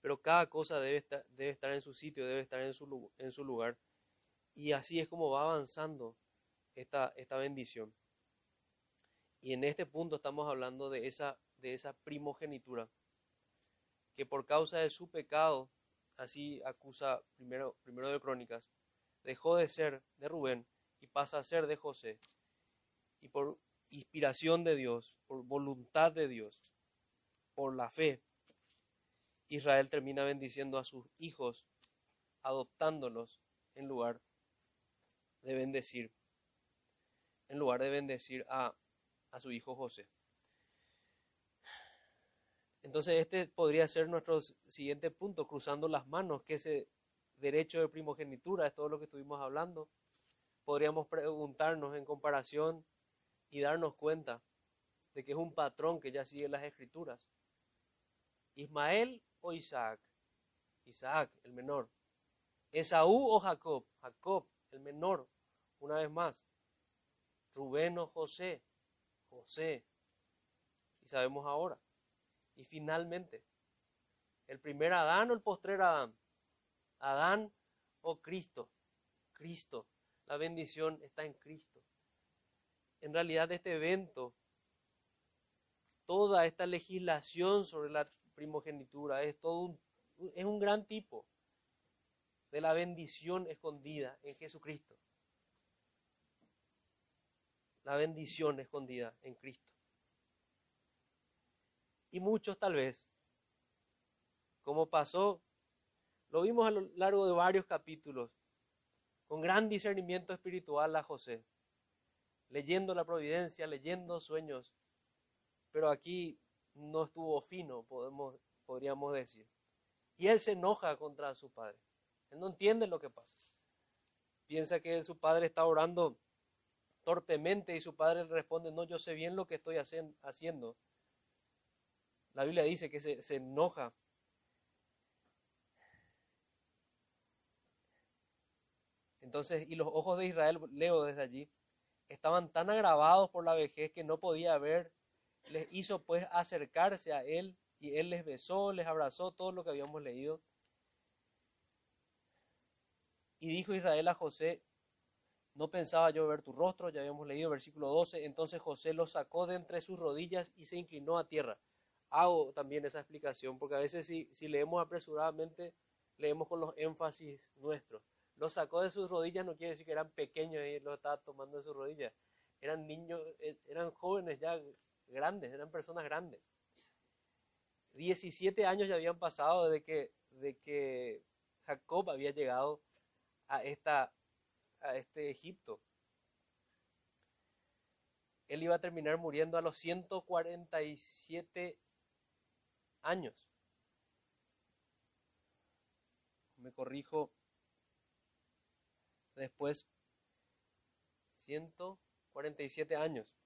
[SPEAKER 1] Pero cada cosa debe estar, debe estar en su sitio, debe estar en su, en su lugar. Y así es como va avanzando esta, esta bendición. Y en este punto estamos hablando de esa, de esa primogenitura, que por causa de su pecado, así acusa primero, primero de Crónicas, dejó de ser de Rubén y pasa a ser de José. Y por inspiración de Dios, por voluntad de Dios, por la fe, Israel termina bendiciendo a sus hijos, adoptándolos en lugar de bendecir, en lugar de bendecir a a su hijo José. Entonces este podría ser nuestro siguiente punto, cruzando las manos, que se derecho de primogenitura, es todo lo que estuvimos hablando. Podríamos preguntarnos en comparación y darnos cuenta de que es un patrón que ya sigue las escrituras. Ismael o Isaac. Isaac, el menor. Esaú o Jacob. Jacob, el menor. Una vez más. Rubén o José. José. Y sabemos ahora. Y finalmente, el primer Adán o el postrer Adán. Adán o Cristo. Cristo. La bendición está en Cristo. En realidad este evento, toda esta legislación sobre la primogenitura es todo un, es un gran tipo de la bendición escondida en Jesucristo. La bendición escondida en Cristo. Y muchos tal vez, como pasó, lo vimos a lo largo de varios capítulos, con gran discernimiento espiritual a José, leyendo la providencia, leyendo sueños, pero aquí no estuvo fino, podemos, podríamos decir. Y él se enoja contra su padre. Él no entiende lo que pasa. Piensa que su padre está orando torpemente y su padre responde, no, yo sé bien lo que estoy haciendo. La Biblia dice que se, se enoja. Entonces, y los ojos de Israel, leo desde allí, estaban tan agravados por la vejez que no podía ver. Les hizo pues acercarse a él y él les besó, les abrazó, todo lo que habíamos leído. Y dijo Israel a José, no pensaba yo ver tu rostro, ya habíamos leído versículo 12, entonces José lo sacó de entre sus rodillas y se inclinó a tierra hago también esa explicación, porque a veces si, si leemos apresuradamente, leemos con los énfasis nuestros. Los sacó de sus rodillas no quiere decir que eran pequeños y lo estaba tomando de sus rodillas. Eran niños, eh, eran jóvenes ya grandes, eran personas grandes. 17 años ya habían pasado de que, de que Jacob había llegado a, esta, a este Egipto. Él iba a terminar muriendo a los 147 años. Me corrijo después 147 años.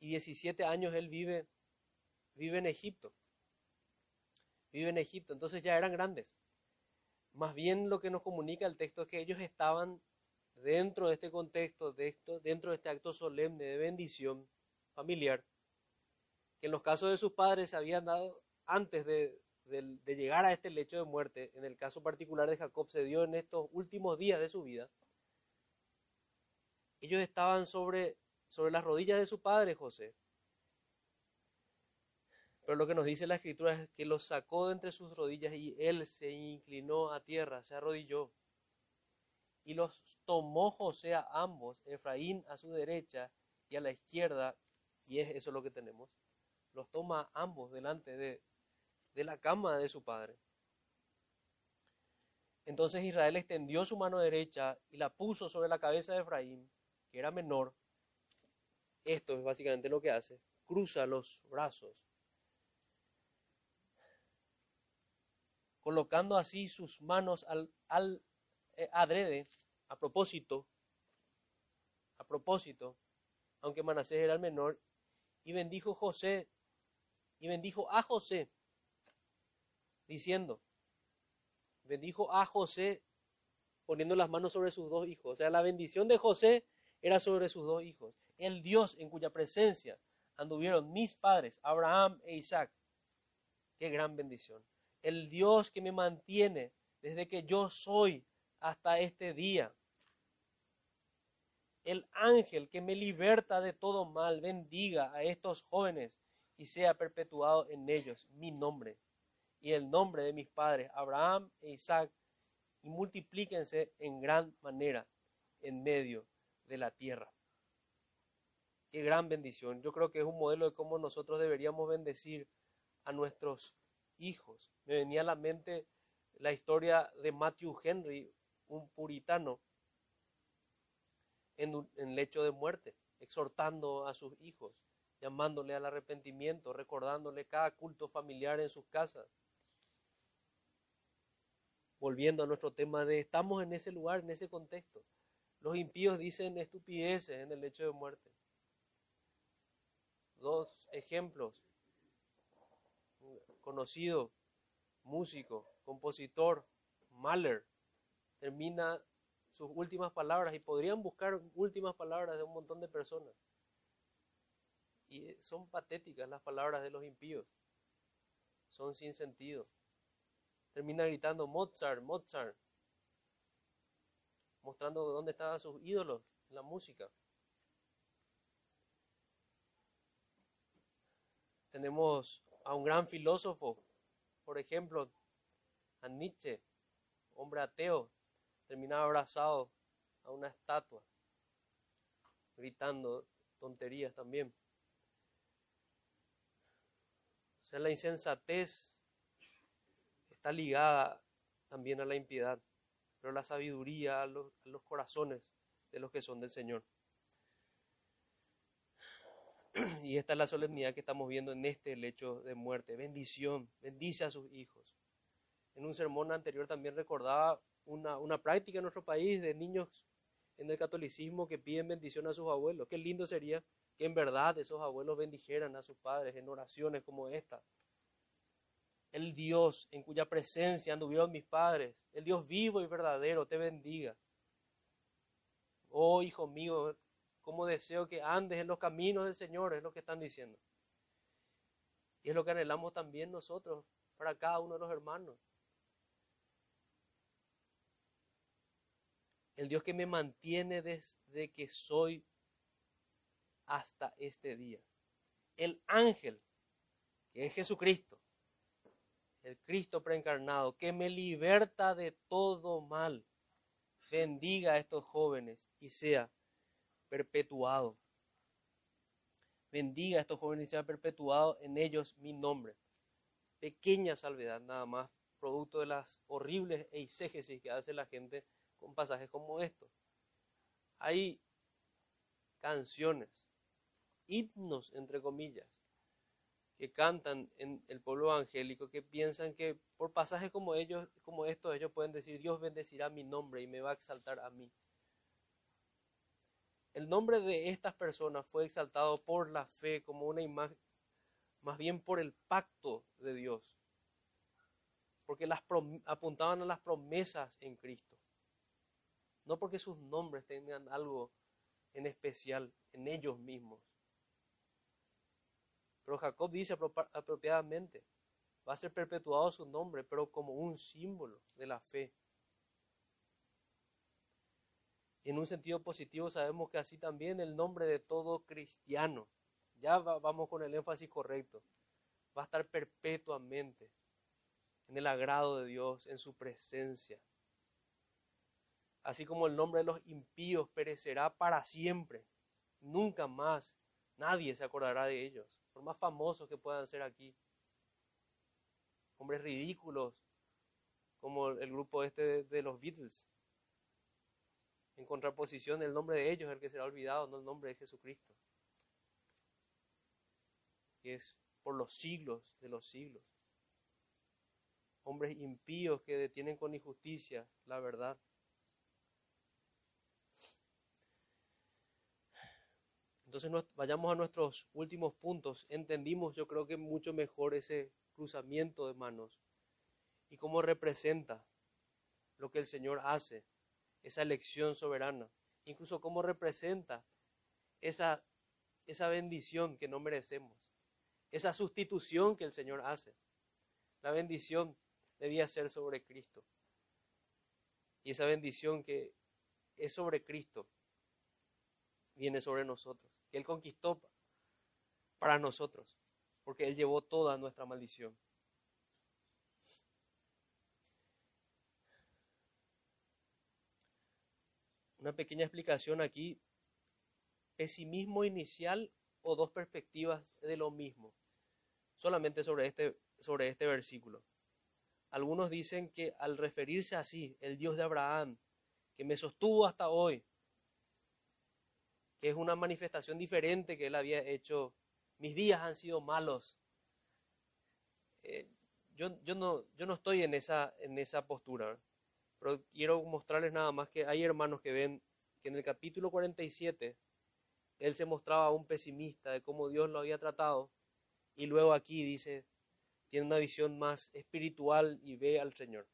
[SPEAKER 1] Y 17 años él vive, vive en Egipto. Vive en Egipto, entonces ya eran grandes. Más bien lo que nos comunica el texto es que ellos estaban dentro de este contexto, de esto, dentro de este acto solemne de bendición familiar, que en los casos de sus padres se habían dado antes de, llegar a este lecho de muerte, en el caso particular de Jacob, se dio en estos últimos días de su vida. Ellos estaban sobre, sobre las rodillas de su padre José. Pero lo que nos dice la escritura es que los sacó de entre sus rodillas y él se inclinó a tierra, se arrodilló. Y los tomó José a ambos, Efraín a su derecha y a la izquierda, y es eso lo que tenemos. Los toma ambos delante de, de la cama de su padre. Entonces Israel extendió su mano derecha y la puso sobre la cabeza de Efraín, que era menor. Esto es básicamente lo que hace. Cruza los brazos, colocando así sus manos al, al eh, adrede, a propósito, a propósito, aunque Manasés era el menor, y bendijo José, y bendijo a José diciendo, bendijo a José poniendo las manos sobre sus dos hijos. O sea, la bendición de José era sobre sus dos hijos. El Dios en cuya presencia anduvieron mis padres, Abraham e Isaac. Qué gran bendición. El Dios que me mantiene desde que yo soy hasta este día. El ángel que me liberta de todo mal, bendiga a estos jóvenes y sea perpetuado en ellos mi nombre y el nombre de mis padres, Abraham e Isaac, y multiplíquense en gran manera en medio de la tierra. Qué gran bendición. Yo creo que es un modelo de cómo nosotros deberíamos bendecir a nuestros hijos. Me venía a la mente la historia de Matthew Henry, un puritano, en, en lecho de muerte, exhortando a sus hijos, llamándole al arrepentimiento, recordándole cada culto familiar en sus casas volviendo a nuestro tema de estamos en ese lugar, en ese contexto. Los impíos dicen estupideces en el hecho de muerte. Dos ejemplos. Conocido músico, compositor, Mahler, termina sus últimas palabras y podrían buscar últimas palabras de un montón de personas. Y son patéticas las palabras de los impíos. Son sin sentido. Termina gritando Mozart, Mozart, mostrando dónde estaban sus ídolos en la música. Tenemos a un gran filósofo, por ejemplo, a Nietzsche, hombre ateo, terminaba abrazado a una estatua, gritando tonterías también. O sea, la insensatez está ligada también a la impiedad, pero la sabiduría a los, a los corazones de los que son del Señor. Y esta es la solemnidad que estamos viendo en este lecho de muerte. Bendición, bendice a sus hijos. En un sermón anterior también recordaba una, una práctica en nuestro país de niños en el catolicismo que piden bendición a sus abuelos. Qué lindo sería que en verdad esos abuelos bendijeran a sus padres en oraciones como esta. El Dios en cuya presencia anduvieron mis padres, el Dios vivo y verdadero, te bendiga. Oh, hijo mío, cómo deseo que andes en los caminos del Señor, es lo que están diciendo. Y es lo que anhelamos también nosotros para cada uno de los hermanos. El Dios que me mantiene desde que soy hasta este día. El ángel, que es Jesucristo, el Cristo preencarnado, que me liberta de todo mal. Bendiga a estos jóvenes y sea perpetuado. Bendiga a estos jóvenes y sea perpetuado en ellos mi nombre. Pequeña salvedad nada más, producto de las horribles eisegesis que hace la gente con pasajes como estos. Hay canciones, himnos, entre comillas, que cantan en el pueblo evangélico que piensan que por pasajes como ellos, como estos, ellos pueden decir Dios bendecirá mi nombre y me va a exaltar a mí. El nombre de estas personas fue exaltado por la fe como una imagen, más bien por el pacto de Dios, porque las apuntaban a las promesas en Cristo no porque sus nombres tengan algo en especial en ellos mismos. Pero Jacob dice apropiadamente, va a ser perpetuado su nombre, pero como un símbolo de la fe. En un sentido positivo sabemos que así también el nombre de todo cristiano, ya vamos con el énfasis correcto, va a estar perpetuamente en el agrado de Dios, en su presencia así como el nombre de los impíos perecerá para siempre. Nunca más nadie se acordará de ellos, por más famosos que puedan ser aquí. Hombres ridículos, como el grupo este de, los Beatles. En contraposición, el nombre de ellos es el que será olvidado, no el nombre de Jesucristo. Que es por los siglos de los siglos. Hombres impíos que detienen con injusticia la verdad. Entonces vayamos a nuestros últimos puntos. Entendimos yo creo que mucho mejor ese cruzamiento de manos y cómo representa lo que el Señor hace, esa elección soberana, incluso cómo representa esa, esa bendición que no merecemos, esa sustitución que el Señor hace. La bendición debía ser sobre Cristo. Y esa bendición que es sobre Cristo viene sobre nosotros que Él conquistó para nosotros, porque Él llevó toda nuestra maldición. Una pequeña explicación aquí, pesimismo inicial o dos perspectivas de lo mismo, solamente sobre este, sobre este versículo. Algunos dicen que al referirse así, el Dios de Abraham, que me sostuvo hasta hoy, que es una manifestación diferente que él había hecho. Mis días han sido malos. Eh, yo, yo, no, yo no estoy en esa, en esa postura. Pero quiero mostrarles nada más que hay hermanos que ven que en el capítulo 47 él se mostraba un pesimista de cómo Dios lo había tratado y luego aquí dice, tiene una visión más espiritual y ve al Señor.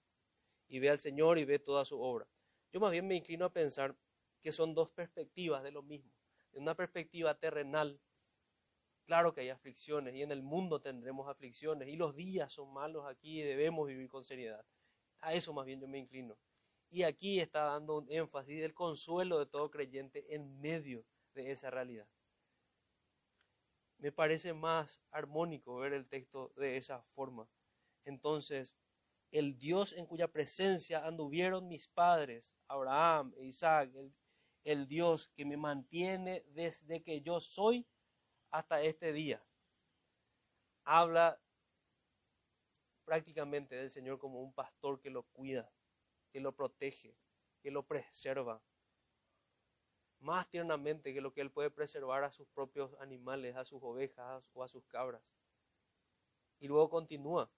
[SPEAKER 1] Y ve al Señor y ve toda su obra. Yo más bien me inclino a pensar que son dos perspectivas de lo mismo. En una perspectiva terrenal, claro que hay aflicciones y en el mundo tendremos aflicciones y los días son malos aquí y debemos vivir con seriedad. A eso más bien yo me inclino. Y aquí está dando un énfasis del consuelo de todo creyente en medio de esa realidad. Me parece más armónico ver el texto de esa forma. Entonces, el Dios en cuya presencia anduvieron mis padres, Abraham e Isaac, el, el Dios que me mantiene desde que yo soy hasta este día, habla prácticamente del Señor como un pastor que lo cuida, que lo protege, que lo preserva, más tiernamente que lo que Él puede preservar a sus propios animales, a sus ovejas o a sus cabras. Y luego continúa.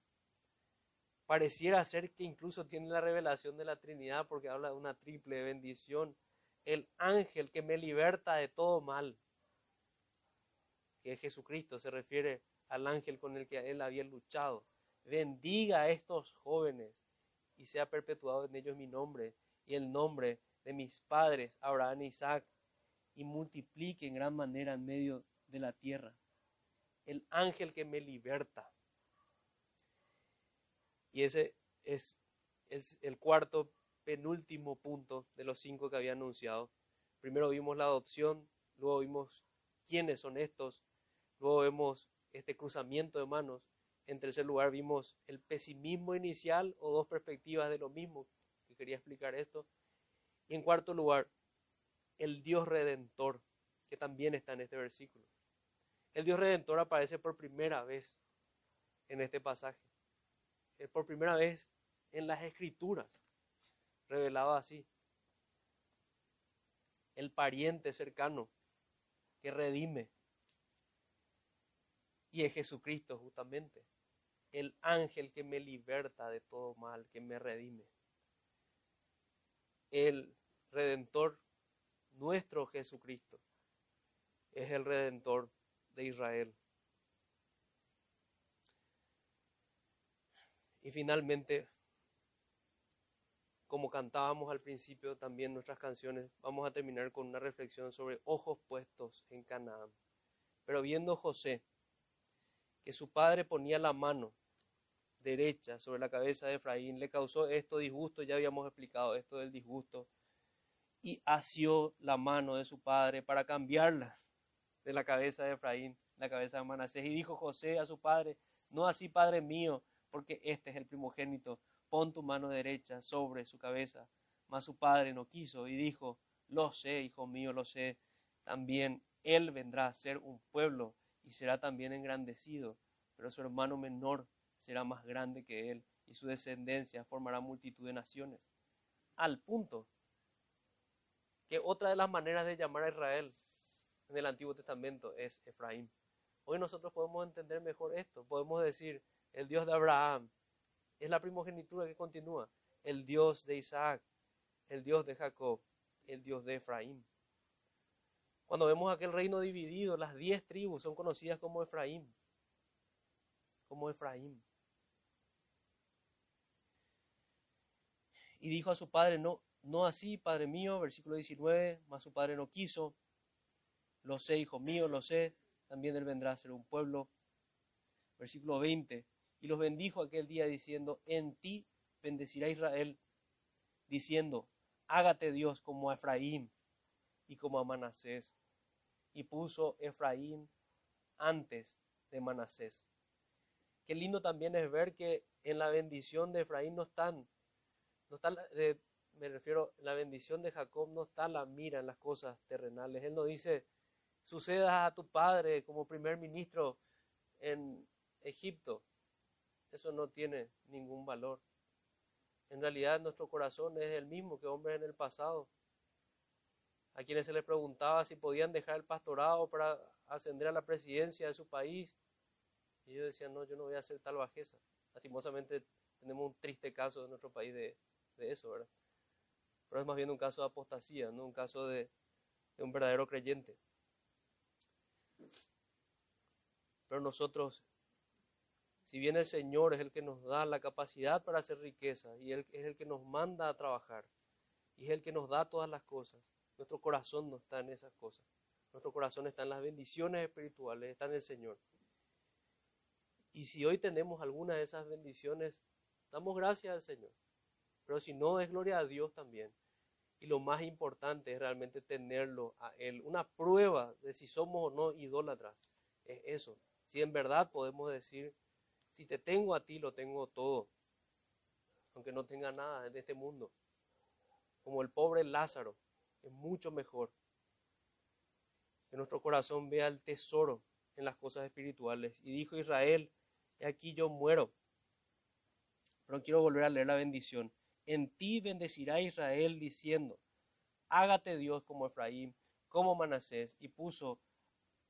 [SPEAKER 1] Pareciera ser que incluso tiene la revelación de la Trinidad porque habla de una triple bendición. El ángel que me liberta de todo mal, que es Jesucristo, se refiere al ángel con el que él había luchado. Bendiga a estos jóvenes y sea perpetuado en ellos mi nombre y el nombre de mis padres, Abraham e Isaac, y multiplique en gran manera en medio de la tierra. El ángel que me liberta. Y ese es, es el cuarto, penúltimo punto de los cinco que había anunciado. Primero vimos la adopción, luego vimos quiénes son estos, luego vemos este cruzamiento de manos. En tercer lugar vimos el pesimismo inicial o dos perspectivas de lo mismo, que quería explicar esto. Y en cuarto lugar, el Dios redentor, que también está en este versículo. El Dios redentor aparece por primera vez en este pasaje. Es por primera vez en las escrituras, revelado así. El pariente cercano que redime. Y es Jesucristo justamente. El ángel que me liberta de todo mal, que me redime. El redentor nuestro Jesucristo es el redentor de Israel. Y finalmente, como cantábamos al principio también nuestras canciones, vamos a terminar con una reflexión sobre ojos puestos en Canaán. Pero viendo José que su padre ponía la mano derecha sobre la cabeza de Efraín, le causó esto disgusto, ya habíamos explicado esto del disgusto y asió la mano de su padre para cambiarla de la cabeza de Efraín, la cabeza de Manasés. Y dijo José a su padre, no así, padre mío, porque este es el primogénito, pon tu mano derecha sobre su cabeza. Mas su padre no quiso y dijo, lo sé, hijo mío, lo sé, también él vendrá a ser un pueblo y será también engrandecido, pero su hermano menor será más grande que él y su descendencia formará multitud de naciones. Al punto que otra de las maneras de llamar a Israel en el Antiguo Testamento es Efraín. Hoy nosotros podemos entender mejor esto. Podemos decir, el Dios de Abraham es la primogenitura que continúa. El Dios de Isaac, el Dios de Jacob, el Dios de Efraín. Cuando vemos aquel reino dividido, las diez tribus son conocidas como Efraín. Como Efraín. Y dijo a su padre, no, no así, Padre mío, versículo 19, mas su padre no quiso. Lo sé, hijo mío, lo sé, también él vendrá a ser un pueblo. Versículo 20, y los bendijo aquel día diciendo, en ti bendecirá Israel, diciendo, hágate Dios como Efraín y como a Manasés. Y puso Efraín antes de Manasés. Qué lindo también es ver que en la bendición de Efraín no están, no están me refiero, la bendición de Jacob no está la mira en las cosas terrenales. Él no dice, suceda a tu padre como primer ministro en Egipto. Eso no tiene ningún valor. En realidad nuestro corazón es el mismo que hombres en el pasado, a quienes se les preguntaba si podían dejar el pastorado para ascender a la presidencia de su país. Y ellos decían, no, yo no voy a hacer tal bajeza. Lastimosamente tenemos un triste caso de nuestro país de de eso, ¿verdad? Pero es más bien un caso de apostasía, no un caso de, de un verdadero creyente. Pero nosotros, si bien el Señor es el que nos da la capacidad para hacer riqueza y Él es el que nos manda a trabajar y es el que nos da todas las cosas, nuestro corazón no está en esas cosas. Nuestro corazón está en las bendiciones espirituales, está en el Señor. Y si hoy tenemos alguna de esas bendiciones, damos gracias al Señor. Pero si no, es gloria a Dios también. Y lo más importante es realmente tenerlo a Él. Una prueba de si somos o no idólatras es eso. Si en verdad podemos decir, si te tengo a ti, lo tengo todo. Aunque no tenga nada en este mundo. Como el pobre Lázaro, es mucho mejor. Que nuestro corazón vea el tesoro en las cosas espirituales. Y dijo Israel, he aquí yo muero. Pero quiero volver a leer la bendición. En ti bendecirá Israel diciendo, hágate Dios como Efraín, como Manasés. Y puso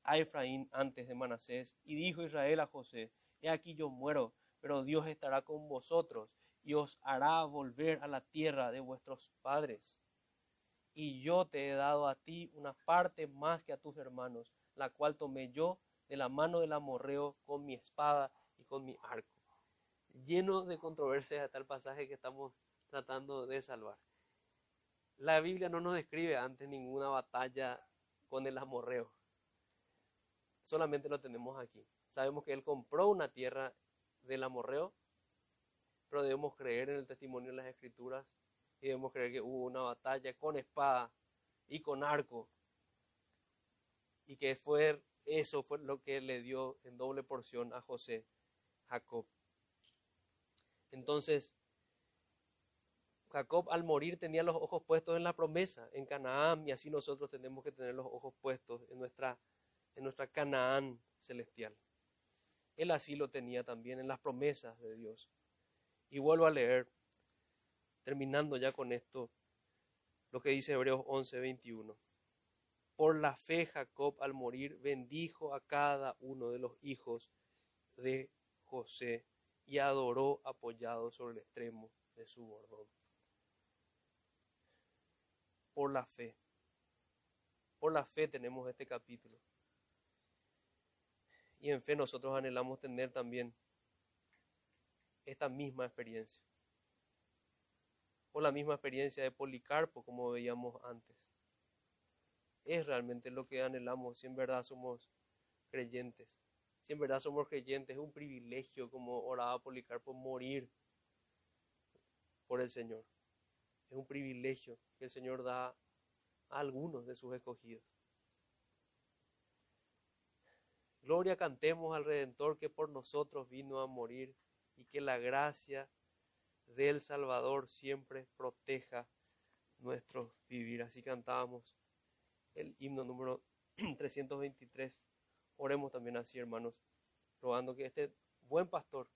[SPEAKER 1] a Efraín antes de Manasés. Y dijo Israel a José, he aquí yo muero, pero Dios estará con vosotros y os hará volver a la tierra de vuestros padres. Y yo te he dado a ti una parte más que a tus hermanos, la cual tomé yo de la mano del amorreo con mi espada y con mi arco. Lleno de controversias hasta el pasaje que estamos tratando de salvar. La Biblia no nos describe antes ninguna batalla con el amorreo solamente lo tenemos aquí. Sabemos que él compró una tierra del amorreo, pero debemos creer en el testimonio de las escrituras y debemos creer que hubo una batalla con espada y con arco y que fue eso fue lo que le dio en doble porción a José, Jacob. Entonces, Jacob al morir tenía los ojos puestos en la promesa, en Canaán, y así nosotros tenemos que tener los ojos puestos en nuestra en nuestra Canaán celestial. Él así lo tenía también en las promesas de Dios. Y vuelvo a leer, terminando ya con esto, lo que dice Hebreos 11, 21. Por la fe Jacob al morir bendijo a cada uno de los hijos de José y adoró apoyado sobre el extremo de su bordón. Por la fe. Por la fe tenemos este capítulo. Y en fe nosotros anhelamos tener también esta misma experiencia. O la misma experiencia de Policarpo, como veíamos antes. Es realmente lo que anhelamos si en verdad somos creyentes. Si en verdad somos creyentes, es un privilegio, como oraba Policarpo, morir por el Señor. Es un privilegio que el Señor da a algunos de sus escogidos. Gloria cantemos al Redentor que por nosotros vino a morir y que la gracia del Salvador siempre proteja nuestro vivir. Así cantábamos el himno número 323. Oremos también así, hermanos, rogando que este buen pastor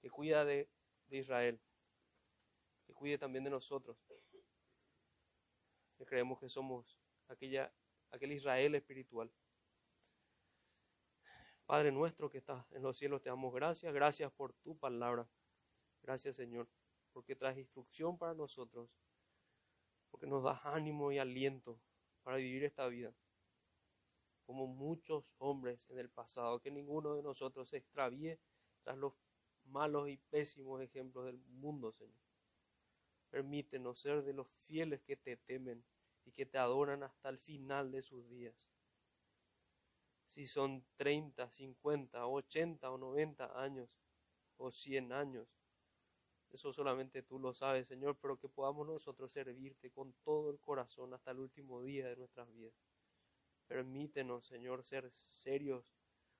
[SPEAKER 1] que cuida de, de Israel, que cuide también de nosotros, que creemos que somos aquella, aquel Israel espiritual Padre nuestro que estás en los cielos, te damos gracias. Gracias por tu palabra. Gracias, Señor, porque traes instrucción para nosotros, porque nos das ánimo y aliento para vivir esta vida. Como muchos hombres en el pasado, que ninguno de nosotros se extravíe tras los malos y pésimos ejemplos del mundo, Señor. Permítenos ser de los fieles que te temen y que te adoran hasta el final de sus días si son 30, 50, 80 o 90 años o 100 años. Eso solamente tú lo sabes, Señor, pero que podamos nosotros servirte con todo el corazón hasta el último día de nuestras vidas. Permítenos, Señor, ser serios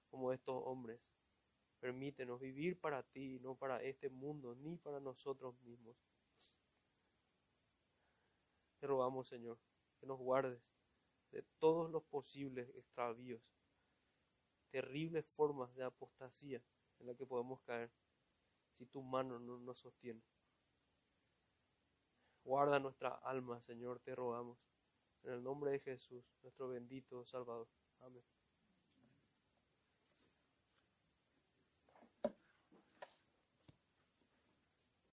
[SPEAKER 1] como estos hombres. Permítenos vivir para ti, no para este mundo, ni para nosotros mismos. Te rogamos, Señor, que nos guardes de todos los posibles extravíos terribles formas de apostasía en la que podemos caer si tu mano no nos sostiene. Guarda nuestra alma, Señor, te rogamos. En el nombre de Jesús, nuestro bendito Salvador. Amén.